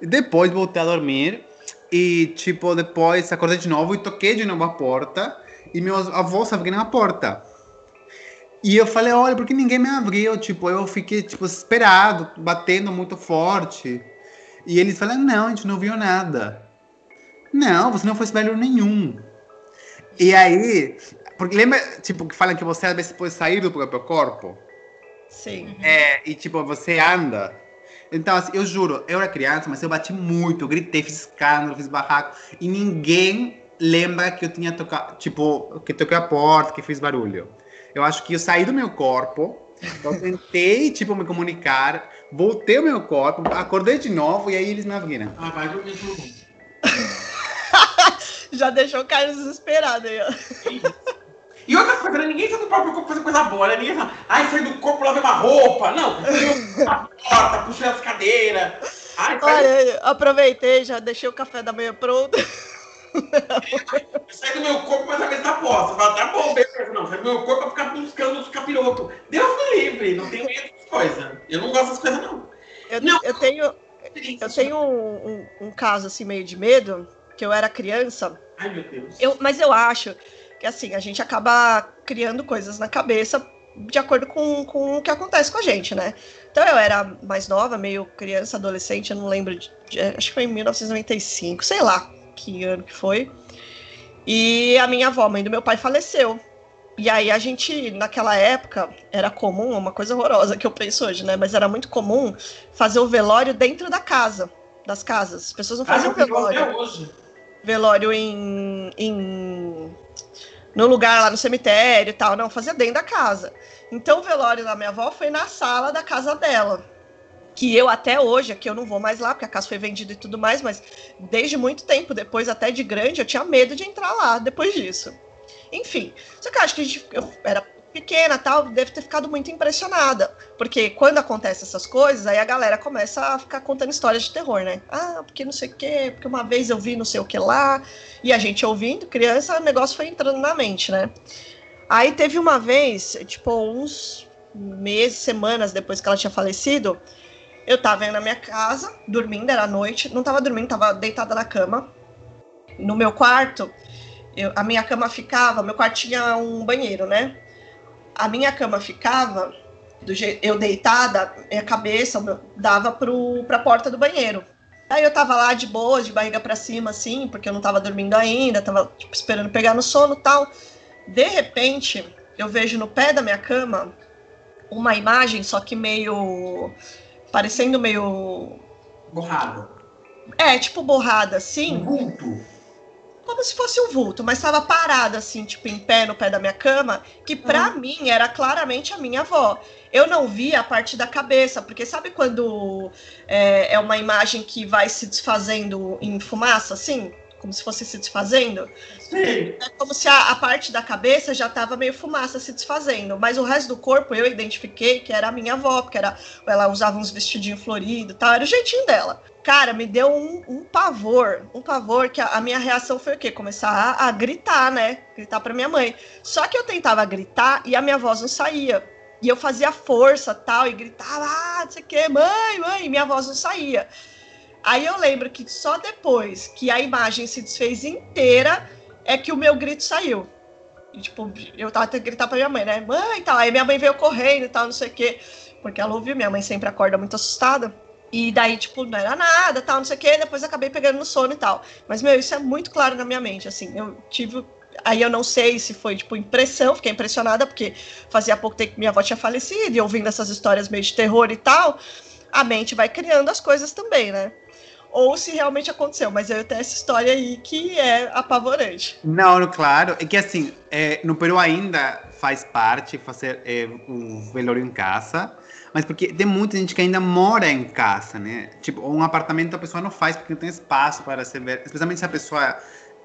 E depois voltei a dormir e, tipo, depois acordei de novo e toquei de novo a porta e meus avós abriram a porta. E eu falei, olha, por que ninguém me abriu? Tipo, eu fiquei, tipo, esperado, batendo muito forte. E eles falaram, não, a gente não viu nada. Não, você não foi velho nenhum. E aí, porque lembra, tipo, que falam que você às vezes pode sair do próprio corpo? Sim. É, e tipo, você anda. Então, assim, eu juro, eu era criança, mas eu bati muito, eu gritei, fiz escândalo, fiz barraco, e ninguém lembra que eu tinha tocado, tipo, que toquei a porta, que fiz barulho. Eu acho que eu saí do meu corpo, eu tentei, tipo, me comunicar, voltei ao meu corpo, acordei de novo, e aí eles me abriram. Ah, vai dormir Já deixou o Carlos desesperado aí, ó. E outra coisa, né? ninguém sai do próprio corpo fazer coisa boa, né? Ninguém fala, ai, sai do corpo, lavei uma roupa. Não, a porta, puxei as cadeiras. Ai, Olha, aproveitei, já deixei o café da manhã pronto. Sai do meu corpo, mas a vez tá posta. Fala, tá bom, beleza. Não, sai do meu corpo pra ficar buscando os capirotos. Deus me livre, não tenho medo dessas coisas. Eu não gosto dessas coisas, não. Eu, não. eu tenho, eu tenho um, um, um caso assim meio de medo que eu era criança. Ai, meu Deus. Eu, mas eu acho assim, a gente acaba criando coisas na cabeça de acordo com, com o que acontece com a gente, né? Então eu era mais nova, meio criança, adolescente, eu não lembro, de, acho que foi em 1995, sei lá que ano que foi. E a minha avó, mãe do meu pai, faleceu. E aí a gente, naquela época, era comum, uma coisa horrorosa que eu penso hoje, né? Mas era muito comum fazer o velório dentro da casa, das casas. As pessoas não faziam ah, velório. Velório em, em no lugar lá no cemitério e tal, não, fazia dentro da casa. Então o velório da minha avó foi na sala da casa dela. Que eu até hoje, aqui eu não vou mais lá, porque a casa foi vendida e tudo mais, mas desde muito tempo, depois até de grande, eu tinha medo de entrar lá depois disso. Enfim, só que eu acho que gente, eu era pequena tal, deve ter ficado muito impressionada. Porque quando acontecem essas coisas, aí a galera começa a ficar contando histórias de terror, né? Ah, porque não sei o quê, porque uma vez eu vi não sei o que lá. E a gente ouvindo, criança, o negócio foi entrando na mente, né? Aí teve uma vez, tipo, uns meses, semanas depois que ela tinha falecido, eu tava na minha casa, dormindo, era noite, não tava dormindo, tava deitada na cama. No meu quarto, eu, a minha cama ficava, meu quarto tinha um banheiro, né? A minha cama ficava, do jeito, eu deitada, minha cabeça dava para a porta do banheiro. Aí eu tava lá de boa, de barriga para cima, assim, porque eu não tava dormindo ainda, tava tipo, esperando pegar no sono tal. De repente, eu vejo no pé da minha cama uma imagem, só que meio. parecendo meio. Borrada. É, tipo borrada, assim. Um vulto como se fosse um vulto, mas estava parada assim, tipo em pé no pé da minha cama, que para uhum. mim era claramente a minha avó. Eu não vi a parte da cabeça, porque sabe quando é, é uma imagem que vai se desfazendo em fumaça, assim? Como se fosse se desfazendo? Sim. É como se a, a parte da cabeça já estava meio fumaça se desfazendo, mas o resto do corpo eu identifiquei que era a minha avó, porque era, ela usava uns vestidinhos floridos e tal, era o jeitinho dela. Cara, me deu um, um, pavor, um pavor que a, a, minha reação foi o quê? Começar a, a gritar, né? Gritar para minha mãe. Só que eu tentava gritar e a minha voz não saía. E eu fazia força tal, e gritava, ah, não sei o quê, mãe, mãe, e minha voz não saía. Aí eu lembro que só depois que a imagem se desfez inteira é que o meu grito saiu. E, tipo, eu tava tentando gritar pra minha mãe, né? Mãe e tal. Aí minha mãe veio correndo e tal, não sei o quê. Porque ela ouviu, minha mãe sempre acorda muito assustada. E daí, tipo, não era nada, tal, não sei o quê, depois acabei pegando no sono e tal. Mas, meu, isso é muito claro na minha mente, assim, eu tive... Aí eu não sei se foi, tipo, impressão, fiquei impressionada, porque fazia pouco tempo que minha avó tinha falecido, e ouvindo essas histórias meio de terror e tal, a mente vai criando as coisas também, né? Ou se realmente aconteceu, mas eu tenho essa história aí que é apavorante. Não, claro, é que assim, é, no Peru ainda faz parte fazer é, o velório em casa, mas porque tem muita gente que ainda mora em casa, né? Tipo, um apartamento a pessoa não faz porque não tem espaço para receber, especialmente se a pessoa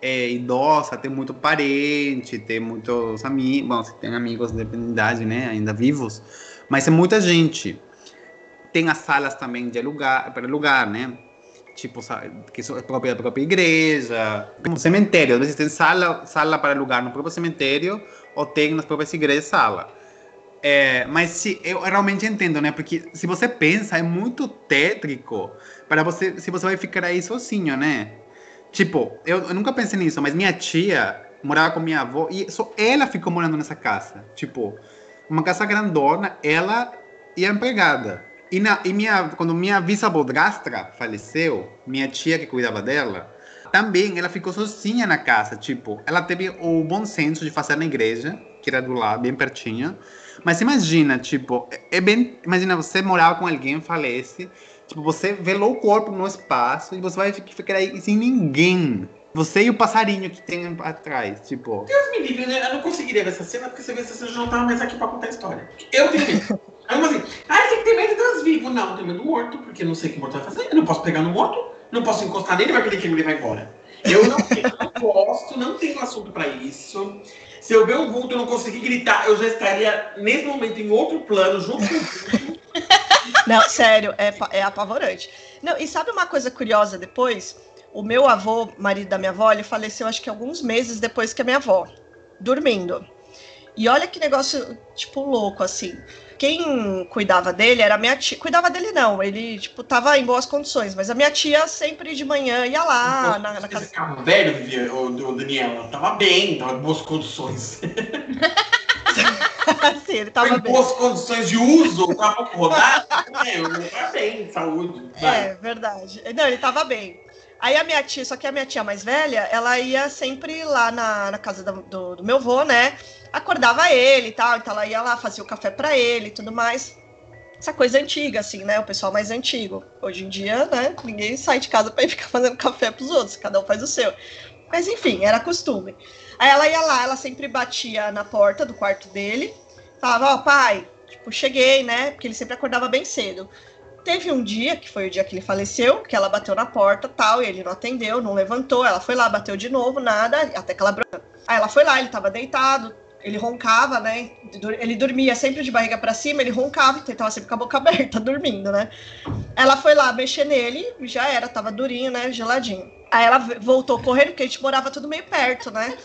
é idosa, tem muito parente, tem muitos amigos, bom, se tem amigos de idade, né, ainda vivos, mas é muita gente. Tem as salas também de alugar, para alugar, né? Tipo, sabe, que é própria da própria igreja, como cemitério. Às vezes tem sala, sala para alugar no próprio cemitério ou tem nas próprias igrejas sala. É, mas se, eu realmente entendo, né? Porque se você pensa, é muito tétrico para você, se você vai ficar aí sozinho, né? Tipo, eu, eu nunca pensei nisso, mas minha tia morava com minha avó e só ela ficou morando nessa casa. Tipo, uma casa grandona, ela e a empregada. E, na, e minha, quando minha bisavó-drastra faleceu, minha tia que cuidava dela, também ela ficou sozinha na casa. Tipo, ela teve o bom senso de fazer na igreja, que era do lado, bem pertinho. Mas imagina, tipo, é bem. Imagina você morar com alguém, falece. Tipo, você velou o corpo no espaço e você vai ficar aí sem ninguém. Você e o passarinho que tem atrás, tipo. Deus me livre, né? Eu não conseguiria ver essa cena porque você vê se você já não tava mais aqui pra contar a história. Eu tenho medo. Aí assim, ah, tem medo dos vivos. Não, eu tenho medo do morto, porque eu não sei o que o morto vai fazer. Eu não posso pegar no morto, não posso encostar nele, vai querer que ele vai embora. Eu não, eu não gosto, não tenho assunto pra isso. Se eu ver um vulto e não conseguir gritar, eu já estaria, nesse momento, em outro plano, junto com o vulto. Não, sério, é, é apavorante. Não, e sabe uma coisa curiosa depois? O meu avô, marido da minha avó, ele faleceu acho que alguns meses depois que a minha avó, dormindo. E olha que negócio, tipo, louco, assim. Quem cuidava dele era a minha tia. Cuidava dele, não. Ele, tipo, tava em boas condições. Mas a minha tia sempre de manhã ia lá na, na casa. Esse carro velho, o, o Daniela, tava bem, tava em boas condições. Sim, ele tava em bem. boas condições de uso, tava rodar. É, eu tava bem, saúde. vai. É, verdade. Não, ele tava bem. Aí a minha tia, só que a minha tia mais velha, ela ia sempre lá na, na casa do, do, do meu avô, né? Acordava ele e tal, então ela ia lá, fazia o café pra ele e tudo mais. Essa coisa antiga, assim, né? O pessoal mais antigo. Hoje em dia, né? Ninguém sai de casa ir ficar fazendo café pros outros, cada um faz o seu. Mas enfim, era costume. Aí ela ia lá, ela sempre batia na porta do quarto dele, falava, ó, pai, tipo, cheguei, né? Porque ele sempre acordava bem cedo. Teve um dia, que foi o dia que ele faleceu, que ela bateu na porta tal, e ele não atendeu, não levantou. Ela foi lá, bateu de novo, nada, até que ela. bro- Aí ela foi lá, ele tava deitado, ele roncava, né? Ele dormia sempre de barriga pra cima, ele roncava, então tava sempre com a boca aberta, dormindo, né? Ela foi lá mexer nele, já era, tava durinho, né? Geladinho. Aí ela voltou correndo, porque a gente morava tudo meio perto, né?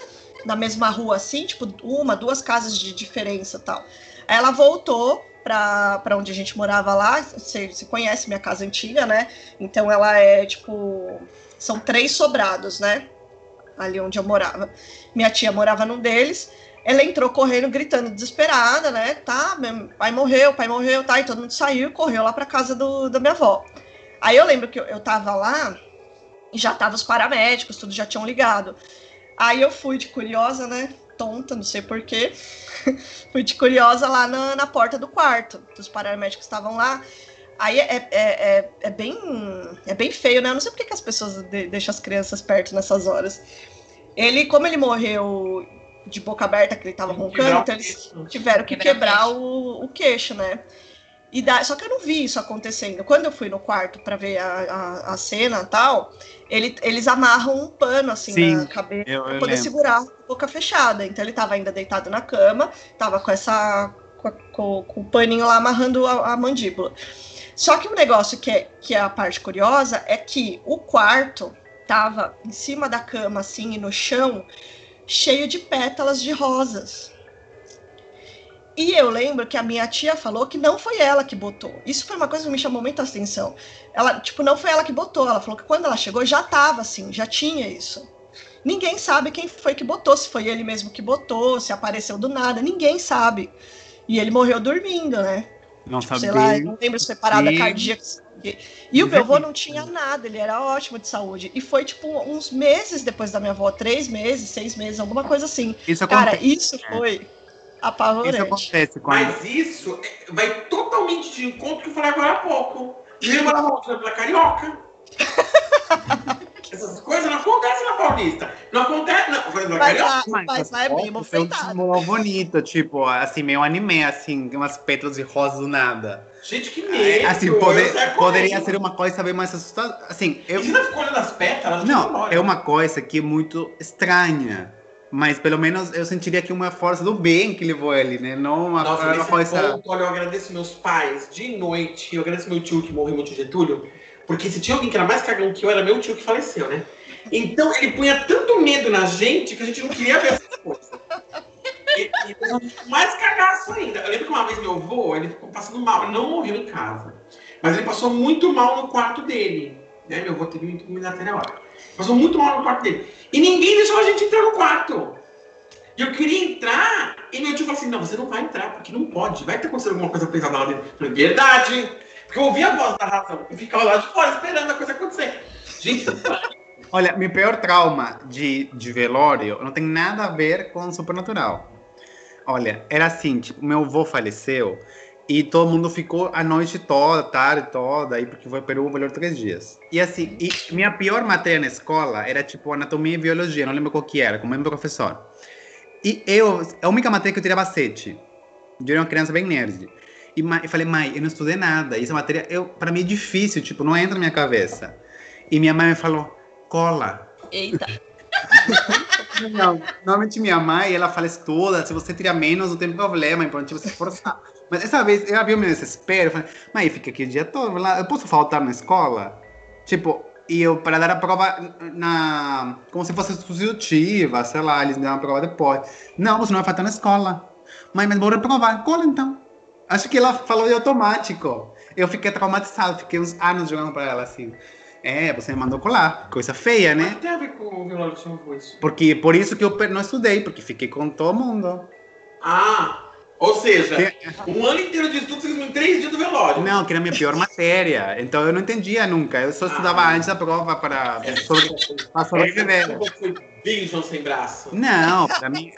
Na mesma rua, assim, tipo, uma, duas casas de diferença tal. Aí ela voltou pra onde a gente morava lá. Você, conhece minha casa antiga, né? Então ela é, tipo. São três sobrados, né? Ali onde eu morava. Minha tia morava num deles. Ela entrou correndo, gritando, desesperada, né? Tá, meu pai morreu, pai morreu, tá? E todo mundo saiu e correu lá pra casa do, da minha avó. Aí eu lembro que eu, eu tava lá e já tava os paramédicos, tudo já tinham ligado. Aí eu fui de curiosa, né? Tonta, não sei porquê. fui de curiosa lá na, na porta do quarto. Os paramédicos estavam lá. Aí é, é, é, é bem, é bem feio, né? Eu não sei porque que as pessoas de- deixam as crianças perto nessas horas. Ele, como ele morreu de boca aberta, que ele tava roncando, então eles tiveram que Quebrar o quebrar queixo. o, o queixo, né? E da- só que eu não vi isso acontecendo. Quando eu fui no quarto para ver a, a, a cena e tal, ele, eles amarram um pano assim Sim, na cabeça eu poder lembro. segurar a boca fechada. Então ele tava ainda deitado na cama, tava com essa. com, com- com o paninho lá amarrando a, a mandíbula. Só que o negócio que é, que é a parte curiosa é que o quarto tava em cima da cama, assim, e no chão, cheio de pétalas de rosas. E eu lembro que a minha tia falou que não foi ela que botou. Isso foi uma coisa que me chamou muita atenção. Ela, tipo, não foi ela que botou. Ela falou que quando ela chegou já tava assim, já tinha isso. Ninguém sabe quem foi que botou, se foi ele mesmo que botou, se apareceu do nada, ninguém sabe. E ele morreu dormindo, né? Não Tipo, sabia. sei lá, eu não lembro se foi parada Sim. cardíaca. E o meu avô não tinha nada, ele era ótimo de saúde. E foi, tipo, uns meses depois da minha avó, três meses, seis meses, alguma coisa assim. Isso Cara, acontece. isso foi Isso apavorante. acontece quando. Mas isso é- vai totalmente de encontro com o que eu falei agora há pouco. Lembra lá outra pela carioca? Essas coisas não acontecem na Paulista. Não acontece. Não, Mas carioca. lá, mas lá é bem Foi um movimentado. símbolo bonito, tipo, assim, meio anime, assim, umas pétalas de rosa do nada. Gente, que medo. Assim, saio poderia ser uma coisa bem mais assustadora. Assim, eu. E você não ficou olhando as pétalas? Não, é uma coisa que é muito estranha. Mas pelo menos eu sentiria que uma força do bem que levou ele, né? Não uma, Nossa, uma coisa. ponto, olha, eu agradeço meus pais de noite. Eu agradeço meu tio que morreu, meu tio Getúlio. Porque se tinha alguém que era mais cagão que eu, era meu tio que faleceu, né? Então ele punha tanto medo na gente que a gente não queria ver essas coisas. E, e mais cagaço ainda. Eu lembro que uma vez meu avô, ele ficou passando mal, ele não morreu em casa. Mas ele passou muito mal no quarto dele. Né? Meu avô teve muito militar Passou muito mal no quarto dele. E ninguém deixou a gente entrar no quarto. E eu queria entrar, e meu tio falou assim: não, você não vai entrar, porque não pode. Vai ter acontecido alguma coisa pesada lá dentro. Eu falei, verdade. Porque eu ouvi a voz da razão e ficava lá de fora esperando a coisa acontecer. Gente, Olha, meu pior trauma de, de velório não tem nada a ver com o sobrenatural. Olha, era assim, tipo, meu avô faleceu e todo mundo ficou a noite toda, tarde toda, aí porque foi Peru, velório três dias. E assim, e minha pior matéria na escola era tipo anatomia e biologia, não lembro qual que era, como meu professor. E eu, a única matéria que eu tirava sete. Eu era uma criança bem nerd. E eu falei, mãe, eu não estudei nada. Essa matéria, eu, para mim é difícil, tipo, não entra na minha cabeça. E minha mãe me falou, cola. Eita. Normalmente minha mãe, ela fala estuda, se você tira menos, não tem problema, é importante você esforçar. Mas essa vez, ela viu meu desespero, eu falei, mãe, fica aqui o dia todo, eu posso faltar na escola? Tipo, e eu, para dar a prova na, como se fosse substitutiva, sei lá, eles me dão a prova depois. Não, você não vai faltar na escola. Mãe, mas vou reprovar. Cola então. Acho que ela falou de automático. Eu fiquei traumatizado, fiquei uns anos jogando para ela assim. É, você me mandou colar. Coisa feia, né? Mas tem a ver com o velório que chamou isso. Porque por isso que eu não estudei, porque fiquei com todo mundo. Ah, ou seja, um ano inteiro de estudo, vocês em três dias do velório. Não, que era a minha pior matéria. Então eu não entendia nunca. Eu só estudava Ah. antes da prova para sobre, para sobreviver. Como Wilson sem braço. Não, pra mim.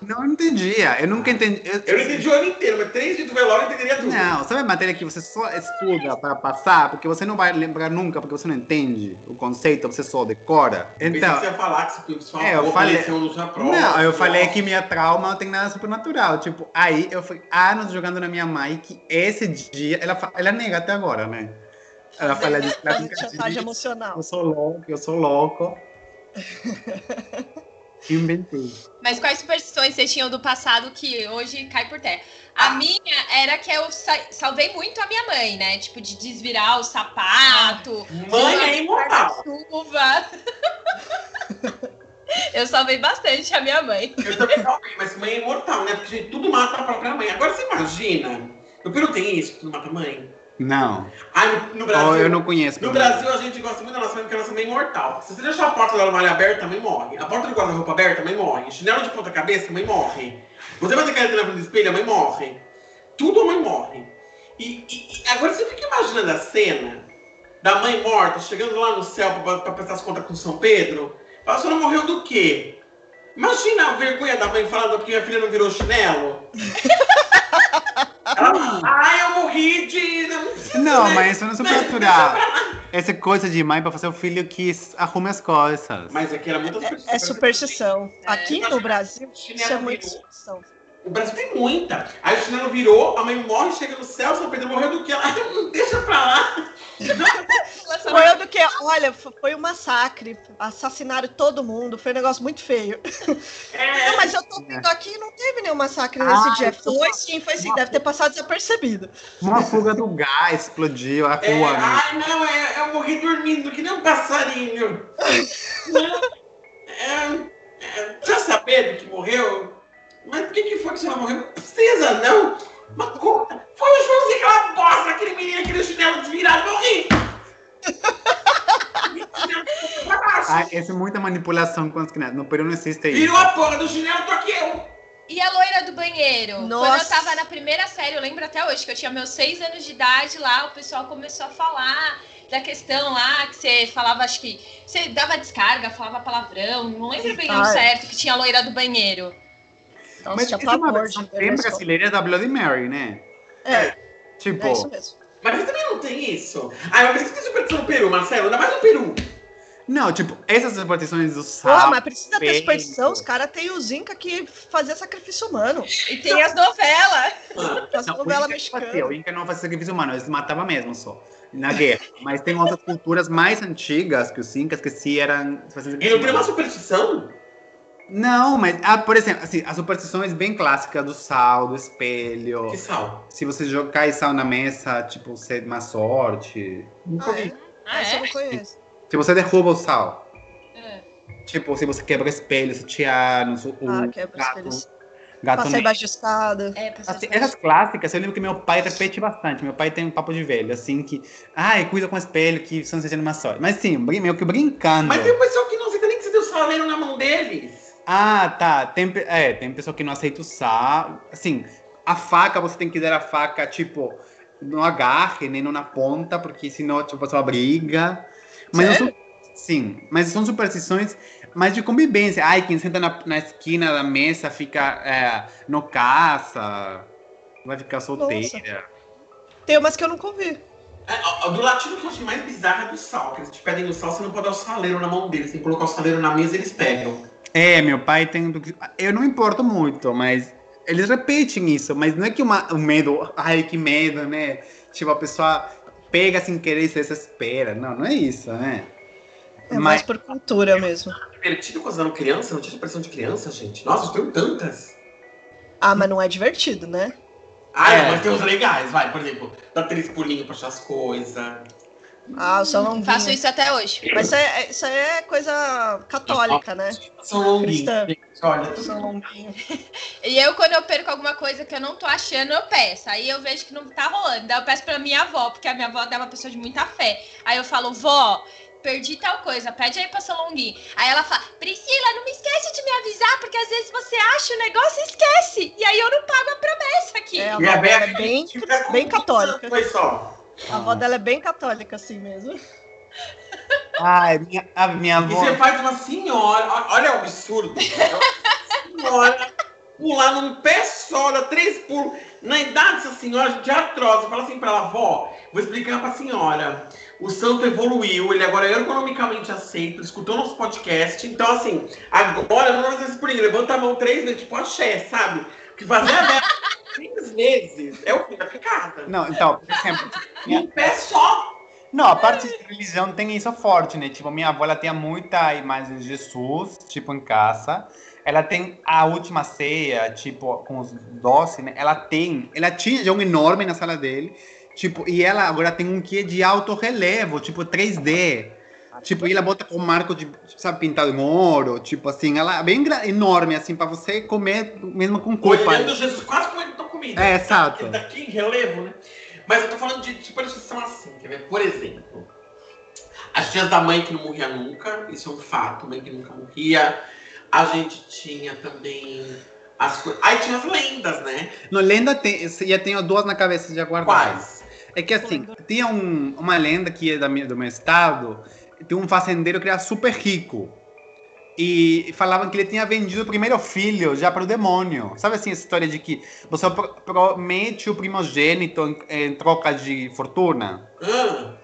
Não, eu não entendia. Eu nunca entendi. eu- Eu não entendi o ano inteiro, mas três dias do velório eu entenderia tudo. Não, sabe a matéria que você só estuda para passar, porque você não vai lembrar nunca, porque você não entende o conceito, você só decora? Então. que você ia falar que se sua É, eu falei- prova. Não, eu falei que minha trauma não tem nada supernatural. Tipo, aí eu fui anos jogando na minha mãe que esse dia, ela, ela nega até agora, né? Ela fala de Chantagem emocional. eu sou louco, eu sou louco. Inventei. Mas quais superstições vocês tinham do passado que hoje cai por terra? A minha era que eu sa- salvei muito a minha mãe, né? Tipo, de desvirar o sapato, Mãe é imortal. chuva. eu salvei bastante a minha mãe. Eu também salvei, mas mãe é imortal, né? Porque gente, tudo mata a própria mãe. Agora você imagina. No Peru tem isso, que tudo mata a mãe. Não. Ah, no, no Brasil. Oh, eu não conheço. No Brasil, a gente gosta muito da nossa mãe porque a nossa mãe é imortal. Se você deixar a porta do armário aberta, também morre. A porta do guarda-roupa aberta, também morre. Chinelo de ponta cabeça, também morre. Você vai ter na frente do espelho, a mãe morre. Tudo a mãe morre. E, e- e agora você fica imaginando a cena da mãe morta, chegando lá no céu pra, pra prestar as contas com São Pedro. Fala, a senhora morreu do quê? Imagina a vergonha da mãe falando porque minha filha não virou chinelo. Ela, ah, eu morri de. Não, mas isso não é supernatural. Essa é coisa de mãe pra fazer o filho que arrume as coisas. Mas aqui era muita É superstição. Aqui no Brasil, isso é muito superstição. O Brasil tem muita. Aí o chinelo virou, a mãe morre, chega no céu, São Pedro morreu do que? Ela não deixa pra lá. Foi eu do que, olha, foi um massacre. Assassinaram todo mundo. Foi um negócio muito feio. É, Não, mas eu tô vendo aqui e não teve nenhum massacre Ah, nesse dia. Foi sim, foi sim. Deve ter passado desapercebido. Uma fuga do gás explodiu a é, rua. né? ai, não, é, eu morri dormindo, que nem um passarinho. Não, é, é, já saber do que morreu? Mas por que, que foi que você morreu? Não precisa, não. Mas conta. Foi o Joãozinho, aquela bosta, aquele menino, aquele chinelo desvirado, morri. Ah, essa é muita manipulação com as crianças. No Peru não existe isso. Virou a porra do chinelo, tô aqui eu. E a loira do banheiro? Quando eu Nossa. tava na primeira série, eu lembro até hoje, que eu tinha meus seis anos de idade lá, o pessoal começou a falar da questão lá, que você falava, acho que você dava descarga, falava palavrão, não lembro bem ao é. certo, que tinha a loira do banheiro. Nossa, Mas tinha é uma versão bem brasileira da Bloody Mary, né? É, Tipo, é isso mesmo. Mas você também não tem isso. Ah, mas você tem superstição no Peru, Marcelo? Ainda mais no Peru. não, tipo, essas superstições do sapo. mas precisa ter superstição. Os caras têm os Inca que fazia sacrifício humano. E tem as novelas. Ah, As novelas Inca fazia, mexicanas. O Inca não fazia sacrifício humano, eles matavam mesmo só. Na guerra. Mas tem outras culturas mais antigas que os Incas que sim eram. faziam E não tem uma superstição? Não, mas, ah, por exemplo, assim, as superstições bem clássicas do sal, do espelho. Que sal. Se você jogar sal na mesa, tipo, você má sorte. Nunca Ah, vi. é? Ah, Essa eu é? não conheço. Se você derruba o sal. É. Tipo, se você quebra o espelho, se tianos, o Ah, quebra gato, espelhos. gato Passar embaixo de escada. É, Assim, essa- essas clássicas, eu lembro que meu pai repete bastante. Meu pai tem um papo de velho, assim, que. Ai, cuida com o espelho, que você não seja uma sorte. Mas sim, meio que brincando. Mas tem um pessoal que não aceita nem que você deu saleiro na mão deles. Ah, tá. Tem, é, tem pessoa que não aceita o sal. Assim, a faca, você tem que dar a faca, tipo, no agarre, nem na ponta, porque senão, tipo, ser uma briga. Mas não são, sim, mas são superstições mais de convivência. Ai, quem senta na, na esquina da mesa fica é, no caça, vai ficar solteira. Tem umas que eu nunca ouvi. É, do latino que eu acho mais bizarro é do sal. Que eles te pedem o sal, você não pode dar o saleiro na mão deles. Tem que colocar o saleiro na mesa e eles pegam. É, meu pai tem. Eu não importo muito, mas eles repetem isso. Mas não é que uma, o medo, ai que medo, né? Tipo, a pessoa pega sem querer e se desespera. Não, não é isso, né? É mais por cultura mesmo. Divertido quando eram criança? Não tinha expressão de criança, gente? Nossa, eu tenho tantas. Ah, mas não é divertido, né? Ah, É. mas tem uns legais, vai. Por exemplo, dar três pulinhos pra achar as coisas. Ah, o salão Faço isso até hoje. Mas isso é, isso aí é coisa católica, né? São gente. Olha, São longuinho. E eu, quando eu perco alguma coisa que eu não tô achando, eu peço. Aí eu vejo que não tá rolando. Daí eu peço pra minha avó, porque a minha avó é uma pessoa de muita fé. Aí eu falo, vó, perdi tal coisa, pede aí pra seu longuinho. Aí ela fala, Priscila, não me esquece de me avisar, porque às vezes você acha o negócio e esquece. E aí eu não pago a promessa aqui. É, a E é bem, com bem um católica. Foi só. A avó dela é bem católica, assim mesmo. Ai, minha, a minha E avó. você faz uma senhora. Olha o absurdo. Uma senhora pular num pé só, dar três pulos. Na idade dessa senhora, de atroz. Fala assim pra ela, vó, vou explicar pra senhora. O santo evoluiu, ele agora é ergonomicamente aceito, escutou nosso podcast. Então, assim, agora não vai fazer esse pulinho. Levanta a mão três vezes, tipo axé, sabe? Porque fazer a três vezes é o fim da picada. Não, então, por exemplo. minha- Um pé só. Não, a parte de religião tem isso forte, né? Tipo, minha avó ela tem muita imagem de Jesus, tipo, em casa. Ela tem a última ceia, tipo, com os doces, né? Ela tem, ela tinha um enorme na sala dele, tipo, e ela agora tem um que é de alto relevo, tipo, 3D. Tipo, e ela bota com marco de, sabe, pintado em ouro, tipo assim, ela é bem enorme, assim, pra você comer mesmo com culpa. Olhando Jesus quase comendo tua comida. É, exato. Daqui em relevo, né? Mas eu tô falando de superstição assim, quer ver? Por exemplo, as tias da mãe que não morria nunca, isso é um fato, mãe que nunca morria. A gente tinha também as coisas. Aí tinha as lendas, né? No lenda tem, já tenho duas na cabeça já guardadas. Quais? É que assim, tinha um- uma lenda que é da minha, do meu estado, tem um fazendeiro que era super rico. E falavam que ele tinha vendido o primeiro filho já para o demônio. Sabe assim, essa história de que você pro- promete o primogênito em, em troca de fortuna? Ah,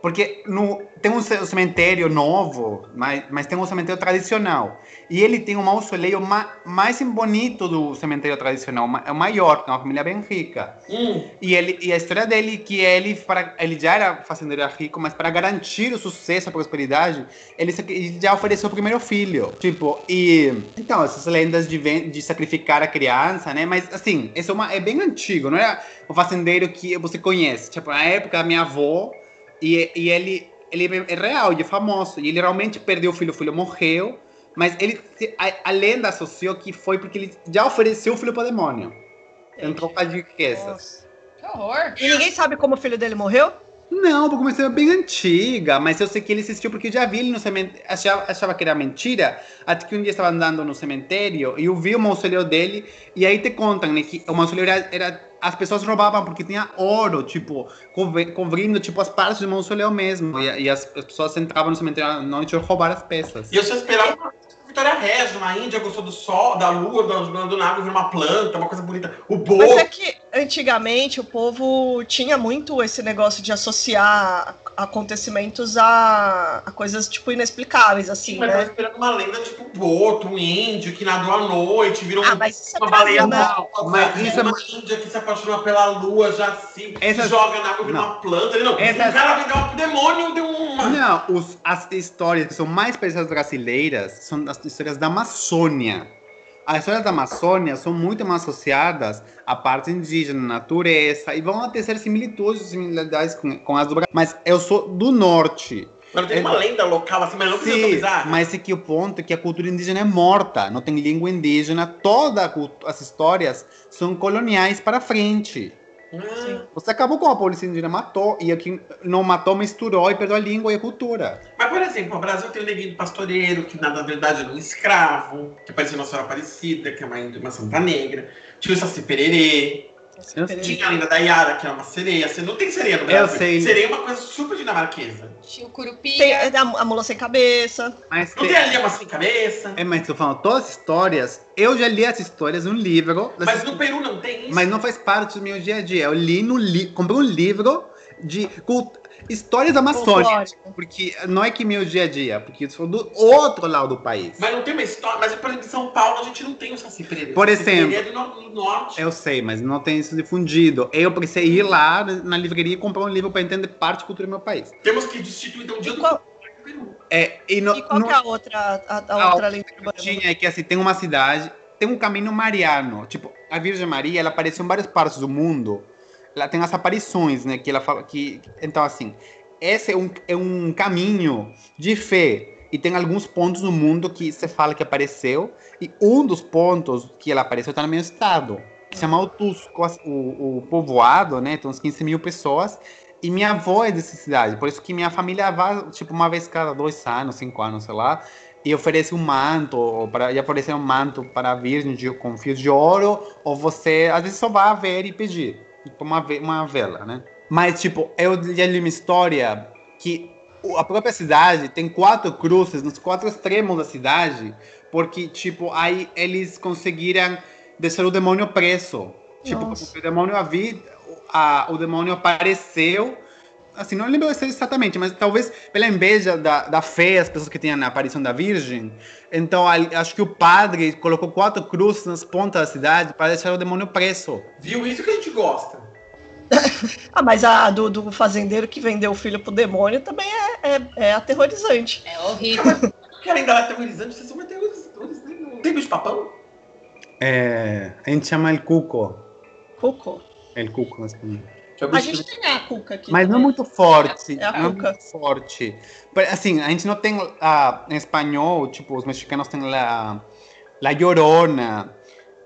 Porque no, tem um ce- cemitério novo, mas, mas tem um cemitério tradicional. E ele tem um mausoléu ma, mais bonito do cemitério tradicional, é o maior, é uma família bem rica. hum, E, ele, e a história dele que ele para ele já era fazendeiro rico, mas para garantir o sucesso, a prosperidade, ele, ele já ofereceu o primeiro filho. Tipo, e então essas lendas de, de sacrificar a criança, né? Mas assim, isso é, uma, é bem antigo, não é o fazendeiro que você conhece. Tipo, na época minha avó, e, e ele ele é real, ele é famoso, e ele realmente perdeu o filho, o filho morreu. Mas ele, a, a lenda associou que foi porque ele já ofereceu o filho para o demônio. Em troca de riquezas. Nossa. Que horror. E ninguém sabe como o filho dele morreu? Não, porque uma história bem antiga, mas eu sei que ele assistiu porque eu já vi ele no cemitério, achava, achava que era mentira, até que um dia estava andando no cemitério e eu vi o mausoléu dele, e aí te contam, né, que o mausoléu era, era as pessoas roubavam porque tinha ouro, tipo, cobri- cobrindo, tipo, as partes do mausoléu mesmo, e, e as, as pessoas entravam no cemitério à noite e roubaram as peças. E eu só esperava Vitória Regia, na Índia, gostou do sol, da lua, do, do nada, viu uma planta, uma coisa bonita. O bolo. Mas é que antigamente o povo tinha muito esse negócio de associar acontecimentos a, a coisas, tipo, inexplicáveis, assim, Mas tava né? esperando uma lenda, tipo, um boto, um índio que nadou à noite, virou Ah, um- mas isso é uma baleia né? alta, Mas isso é uma índia que se apaixona pela lua, já assim, se joga na água, vira uma planta. Não, Essas- o cara vendeu um demônio, deu uma... Não, os- as histórias que são mais parecidas brasileiras são as histórias da Amazônia. As histórias da Amazônia são muito mais associadas à parte indígena, natureza, e vão ter similitudes, similaridades com, com as do Brasil. Mas eu sou do norte. Mas não tem É- uma lenda local assim, mas não precisa bizarra. mas é que o ponto é que a cultura indígena é morta, não tem língua indígena, todas as histórias são coloniais para frente. Ah, Você acabou com a polícia indígena, matou, e aqui não matou, misturou e perdeu a língua e a cultura. Mas, por exemplo, o Brasil tem o neguinho do pastoreiro, que na verdade era um escravo, que parecia uma senhora Aparecida, que é uma, uma santa negra. Tinha o Saci Pererê, tinha a lenda da Yara, que é uma sereia. Assim, não tem sereia no Eu Brasil. sei. Sereia é uma coisa super dinamarquesa. Tinha o Curupira. Tem a, a mula sem cabeça. Mas Não tem a Lhama sem cabeça. É, mas tô falando, todas as histórias, eu já li as histórias no livro, Mas no Peru não tem isso. mas não faz parte do meu dia a dia. Eu li no li, comprei um livro de cult- histórias amazônicas, porque não é que meu dia a dia, porque eu sou do outro lado do país. Mas não tem uma história. Mas, por exemplo, em São Paulo a gente não tem o Saci Pererê. Por O Saci exemplo. É do, no- norte. Eu sei, mas não tem isso difundido. Eu precisei ir lá na livraria e comprar um livro para entender parte da cultura do meu país. Temos que destituir então, o dia E do qual, Peru. É, e no, e qual no- que é a outra, a, a Ah, outra lenda urbana? tinha é que assim, tem uma cidade, tem um caminho mariano. Tipo, a Virgem Maria, ela apareceu em várias partes do mundo. Ela tem as aparições, né? Que ela fala que. Então, assim, esse é um, é um caminho de fé. E tem alguns pontos no mundo que você fala que apareceu. E um dos pontos que ela apareceu está no meu estado. Se chama o Tusco, as- o, o povoado, né? Tem uns 15 mil pessoas. E minha avó é dessa cidade. Por isso que minha família vai, tipo, uma vez cada dois anos, cinco anos, sei lá e oferece um manto, para, e oferecer um manto para a Virgem de, com fios de ouro, ou você às vezes só vai ver e pedir, uma, ve- uma vela, né? Mas, tipo, eu li uma história que a própria cidade tem quatro cruzes nos quatro extremos da cidade, porque, tipo, aí eles conseguiram deixar o demônio preso. Tipo, Nossa. o demônio havia, a, o demônio apareceu assim, não lembro exatamente, mas talvez pela inveja da, da fé, as pessoas que tinham a aparição da Virgem. Então, acho que o padre colocou quatro cruzes nas pontas da cidade para deixar o demônio preso. Viu? Isso que a gente gosta. Ah, mas a do, do fazendeiro que vendeu o filho pro demônio também é, é, é aterrorizante. É horrível. Porque além dela aterrorizante, vocês são aterrorizadores, né? Tem bicho papão? É, a gente chama el cuco. Cuco. El cuco, em é A gente tem a cuca aqui. Mas não é muito forte. É a não cuca. muito forte. Assim, a gente não tem ah, em espanhol, tipo, os mexicanos têm la, la llorona,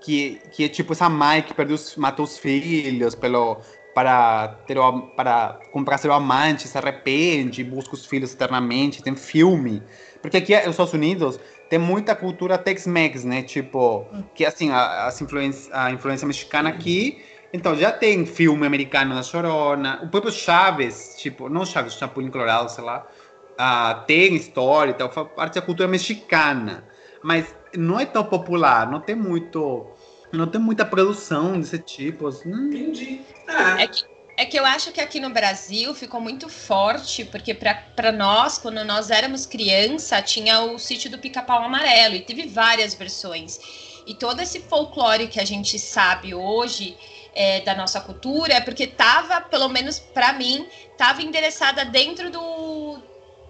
que, que é tipo essa mãe que perdeu, matou os filhos pelo, para, ter o, para comprar seu amante, se arrepende, busca os filhos eternamente, tem filme. Porque aqui nos Estados Unidos tem muita cultura Tex-Mex, né? Tipo, que assim, a, as influência, a influência mexicana aqui então, já tem filme americano da Chorona, o próprio Chaves, tipo, não Chaves, Chapulin Colorado, sei lá, ah, tem história e tal, faz parte da cultura mexicana, mas não é tão popular, não tem muito, não tem muita produção desse tipo, assim, Entendi. É. É que, é que eu acho que aqui no Brasil ficou muito forte, porque para nós, quando nós éramos criança, tinha o sítio do Pica-Pau Amarelo, e teve várias versões. E todo esse folclore que a gente sabe hoje é, da nossa cultura é porque tava, pelo menos para mim, tava endereçada dentro do.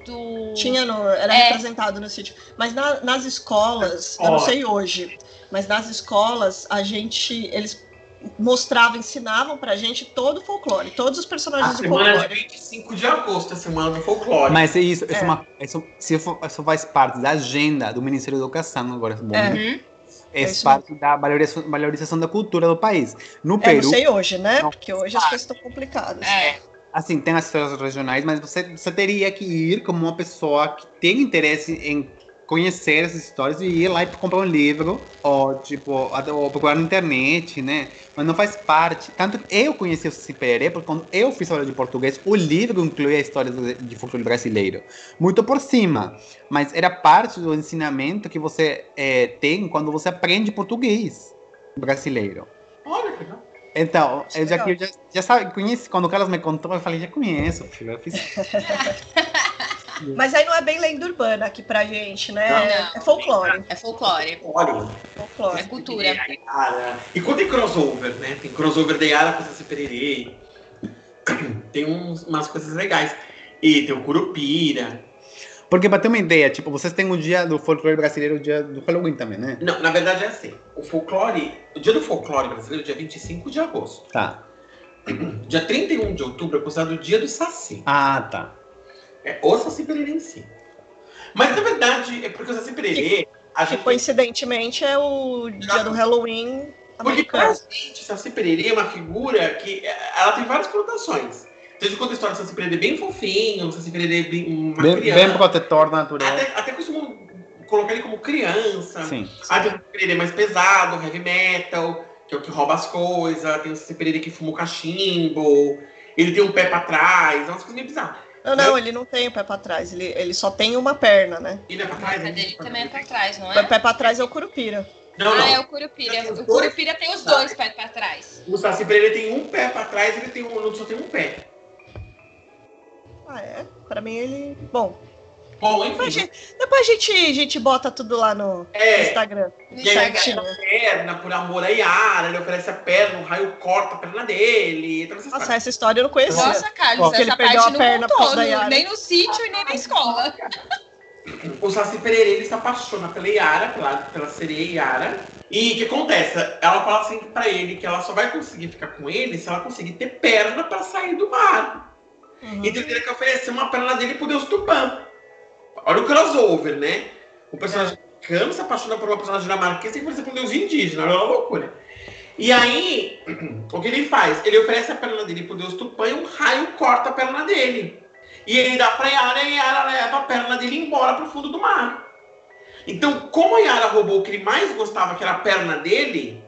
do... Tinha no, era É. representado no sítio. Mas na- nas escolas, eu Ó. não sei hoje, mas nas escolas a gente, eles mostravam, ensinavam pra gente todo o folclore, todos os A personagens do semana de folclore. 25 de agosto, a semana do folclore. Mas é isso, isso, É. é uma, isso, isso faz parte da agenda do Ministério da Educação agora, bom, É. né? Uhum. É É parte da valorização, da cultura do país. No É, Peru, não sei hoje, né? Não. Porque hoje as coisas estão complicadas. É. Assim, tem as feiras regionais, mas você, você teria que ir como uma pessoa que tem interesse em conhecer essas histórias e ir lá e comprar um livro, ou tipo, ou procurar na internet, né? Mas não faz parte. Tanto eu conheci o Saci Pererê, porque quando eu fiz aula de português, o livro incluía a história de, folclore brasileiro. Muito por cima. Mas era parte do ensinamento que você eh, tem quando você aprende português brasileiro. Olha que legal. Então, eu já, eu já, já sabe, conheci, quando o Carlos me contou, eu falei, já conheço, filho, eu fiz Mas aí não é bem lenda urbana aqui pra gente, né? Não. é folclore. É folclore. Olha, folclore. É cultura. E quando tem crossover, né? Tem crossover da Yara com Saci Pererê. Tem uns, umas coisas legais. E tem o Curupira. Porque pra ter uma ideia, tipo, vocês têm o dia do folclore brasileiro, o dia do Halloween também, né? Não, na verdade é assim. O folclore, o dia do folclore brasileiro é dia 25 de agosto. Tá. Dia 31 de outubro é considerado o dia do Saci. Ah, tá. É o Saci Pererê em si. Mas na verdade é porque o Saci Pererê. A Que gente coincidentemente é o dia do Halloween Porque pra gente, Saci Pererê é uma figura que eh, ela tem várias conotações. Então gente conta a história do Saci Pererê bem fofinho, o Saci Pererê bem uma Bem, criança. bem protetor da natureza. Até, até costumo colocar ele como criança. Sim. Aí tem o Saci Pererê mais pesado, heavy metal, que é o que rouba as coisas. Tem o Saci Pererê que fuma o cachimbo. Ele tem um pé pra trás, é umas coisas meio bizarras. Não, não, ele não tem o pé pra trás. Ele, ele só tem uma perna, né? Ele é pra A trás? marca ele- dele também é pra trás, não O é? pé pra trás é o curupira. Não, Ah, não. é o Curupira. O? Curupira tem os dois pés pra trás. O Saci Pererê tem um pé pra trás, ele tem um, o outro só tem um pé. Ah, é? Pra mim ele. Bom, Bom, depois a enfim. gente, depois a gente, a gente bota tudo lá no É, Instagram. E Instagram. a perna, por amor a Yara, ele oferece a perna, o raio corta a perna dele. Nossa, essa história eu não conhecia. Nossa, Carlos, ele essa perdeu parte a não perna contou. no- nem no sítio e nem na escola. O Saci Pereira, ele se apaixona pela Yara, pela, pela sereia Yara. E o que acontece? Ela fala assim pra ele que ela só vai conseguir ficar com ele se ela conseguir ter perna pra sair do mar. Uhum. Então ele teria que oferecer uma perna dele pro Deus Tupã. Olha o crossover, né? O personagem americano se apaixona por uma personagem dinamarquesa e oferecer pro Deus indígena. Olha a loucura. E aí, o que ele faz? Ele oferece a perna dele pro Deus Tupã e um raio corta a perna dele. E ele dá pra Yara e a Yara leva a perna dele embora pro fundo do mar. Então, como a Yara roubou o que ele mais gostava, que era a perna dele,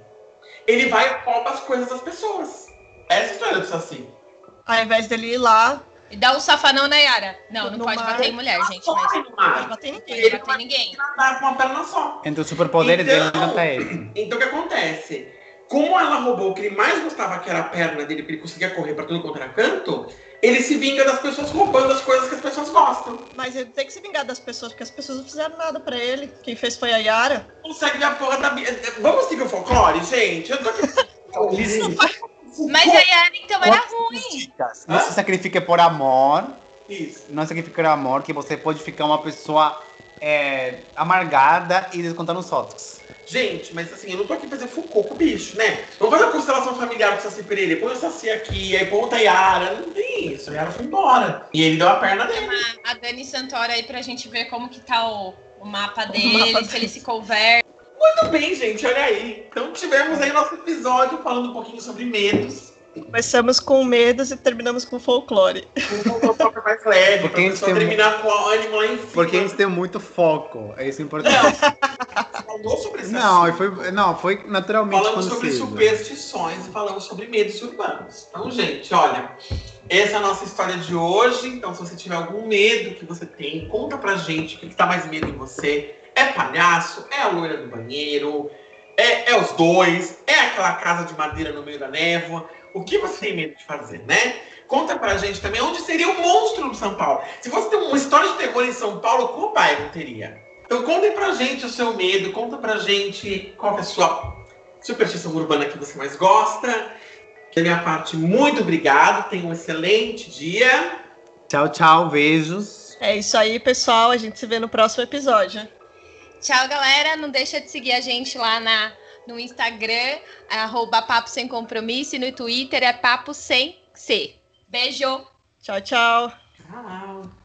ele vai e rouba as coisas das pessoas. Essa é a história do Saci. Ao invés dele ir lá, E dá um safanão na Yara. Não, não No pode bater em mulher, gente. Mas não pode bater em ninguém. não pode bater em ninguém. nadar com uma perna só. Entre os superpoderes Então- dele não tá ele. Então o que acontece? Como ela roubou o que ele mais gostava, que era a perna dele, pra ele conseguir correr pra tudo quanto era canto, ele se vinga das pessoas roubando as coisas que as pessoas gostam. Mas ele tem que se vingar das pessoas, porque as pessoas não fizeram nada pra ele. Quem fez foi a Yara. Consegue ver a porra da. Bia- Vamos seguir o folclore, gente? Eu tô aqui. Mas a Yara, então, era ruim. Não se sacrifique por amor, Isso. não se sacrifique por amor, que você pode ficar uma pessoa é, amargada e descontar nos outros. Gente, mas assim, eu não tô aqui pra fazer Foucault com o bicho, né? Vamos fazer uma constelação familiar com o Saci Pereira. Põe o Saci aqui, aí ponta a Yara. Não tem isso. A Yara foi embora. E ele deu a perna dele. A Dani Santoro aí pra gente ver como que tá o, o mapa dele, mapa se dele. ele se converte. Muito bem, gente, olha aí. Então tivemos aí nosso episódio falando um pouquinho sobre medos. Começamos com medos e terminamos com folclore. Um pouco mais leve, Porque pra a gente pessoa tem- terminar com o ânimo lá em cima. Porque a gente tem muito foco, é isso importante. Não, falou sobre esse Não, foi, não, foi naturalmente Falamos sobre superstições e falamos sobre medos urbanos. Então, gente, olha, essa é a nossa história de hoje. Então, se você tiver algum medo que você tem, conta pra gente o que, que tá mais medo em você. É palhaço? É a loira do banheiro? É, é os dois? É aquela casa de madeira no meio da névoa? O que você tem medo de fazer, né? Conta pra gente também onde seria o monstro de São Paulo. Se fosse ter uma história de terror em São Paulo, qual bairro teria? Então contem pra gente o seu medo, conta pra gente qual é a sua superstição urbana que você mais gosta. Da minha parte, muito obrigado. Tenha um excelente dia. Tchau, tchau, beijos. É isso aí, pessoal. A gente se vê no próximo episódio. Tchau, galera. Não deixa de seguir a gente lá na, no Instagram, arroba Papo Sem Compromisso, e no Twitter é Papo Sem C. Beijo! Tchau, tchau. Tchau.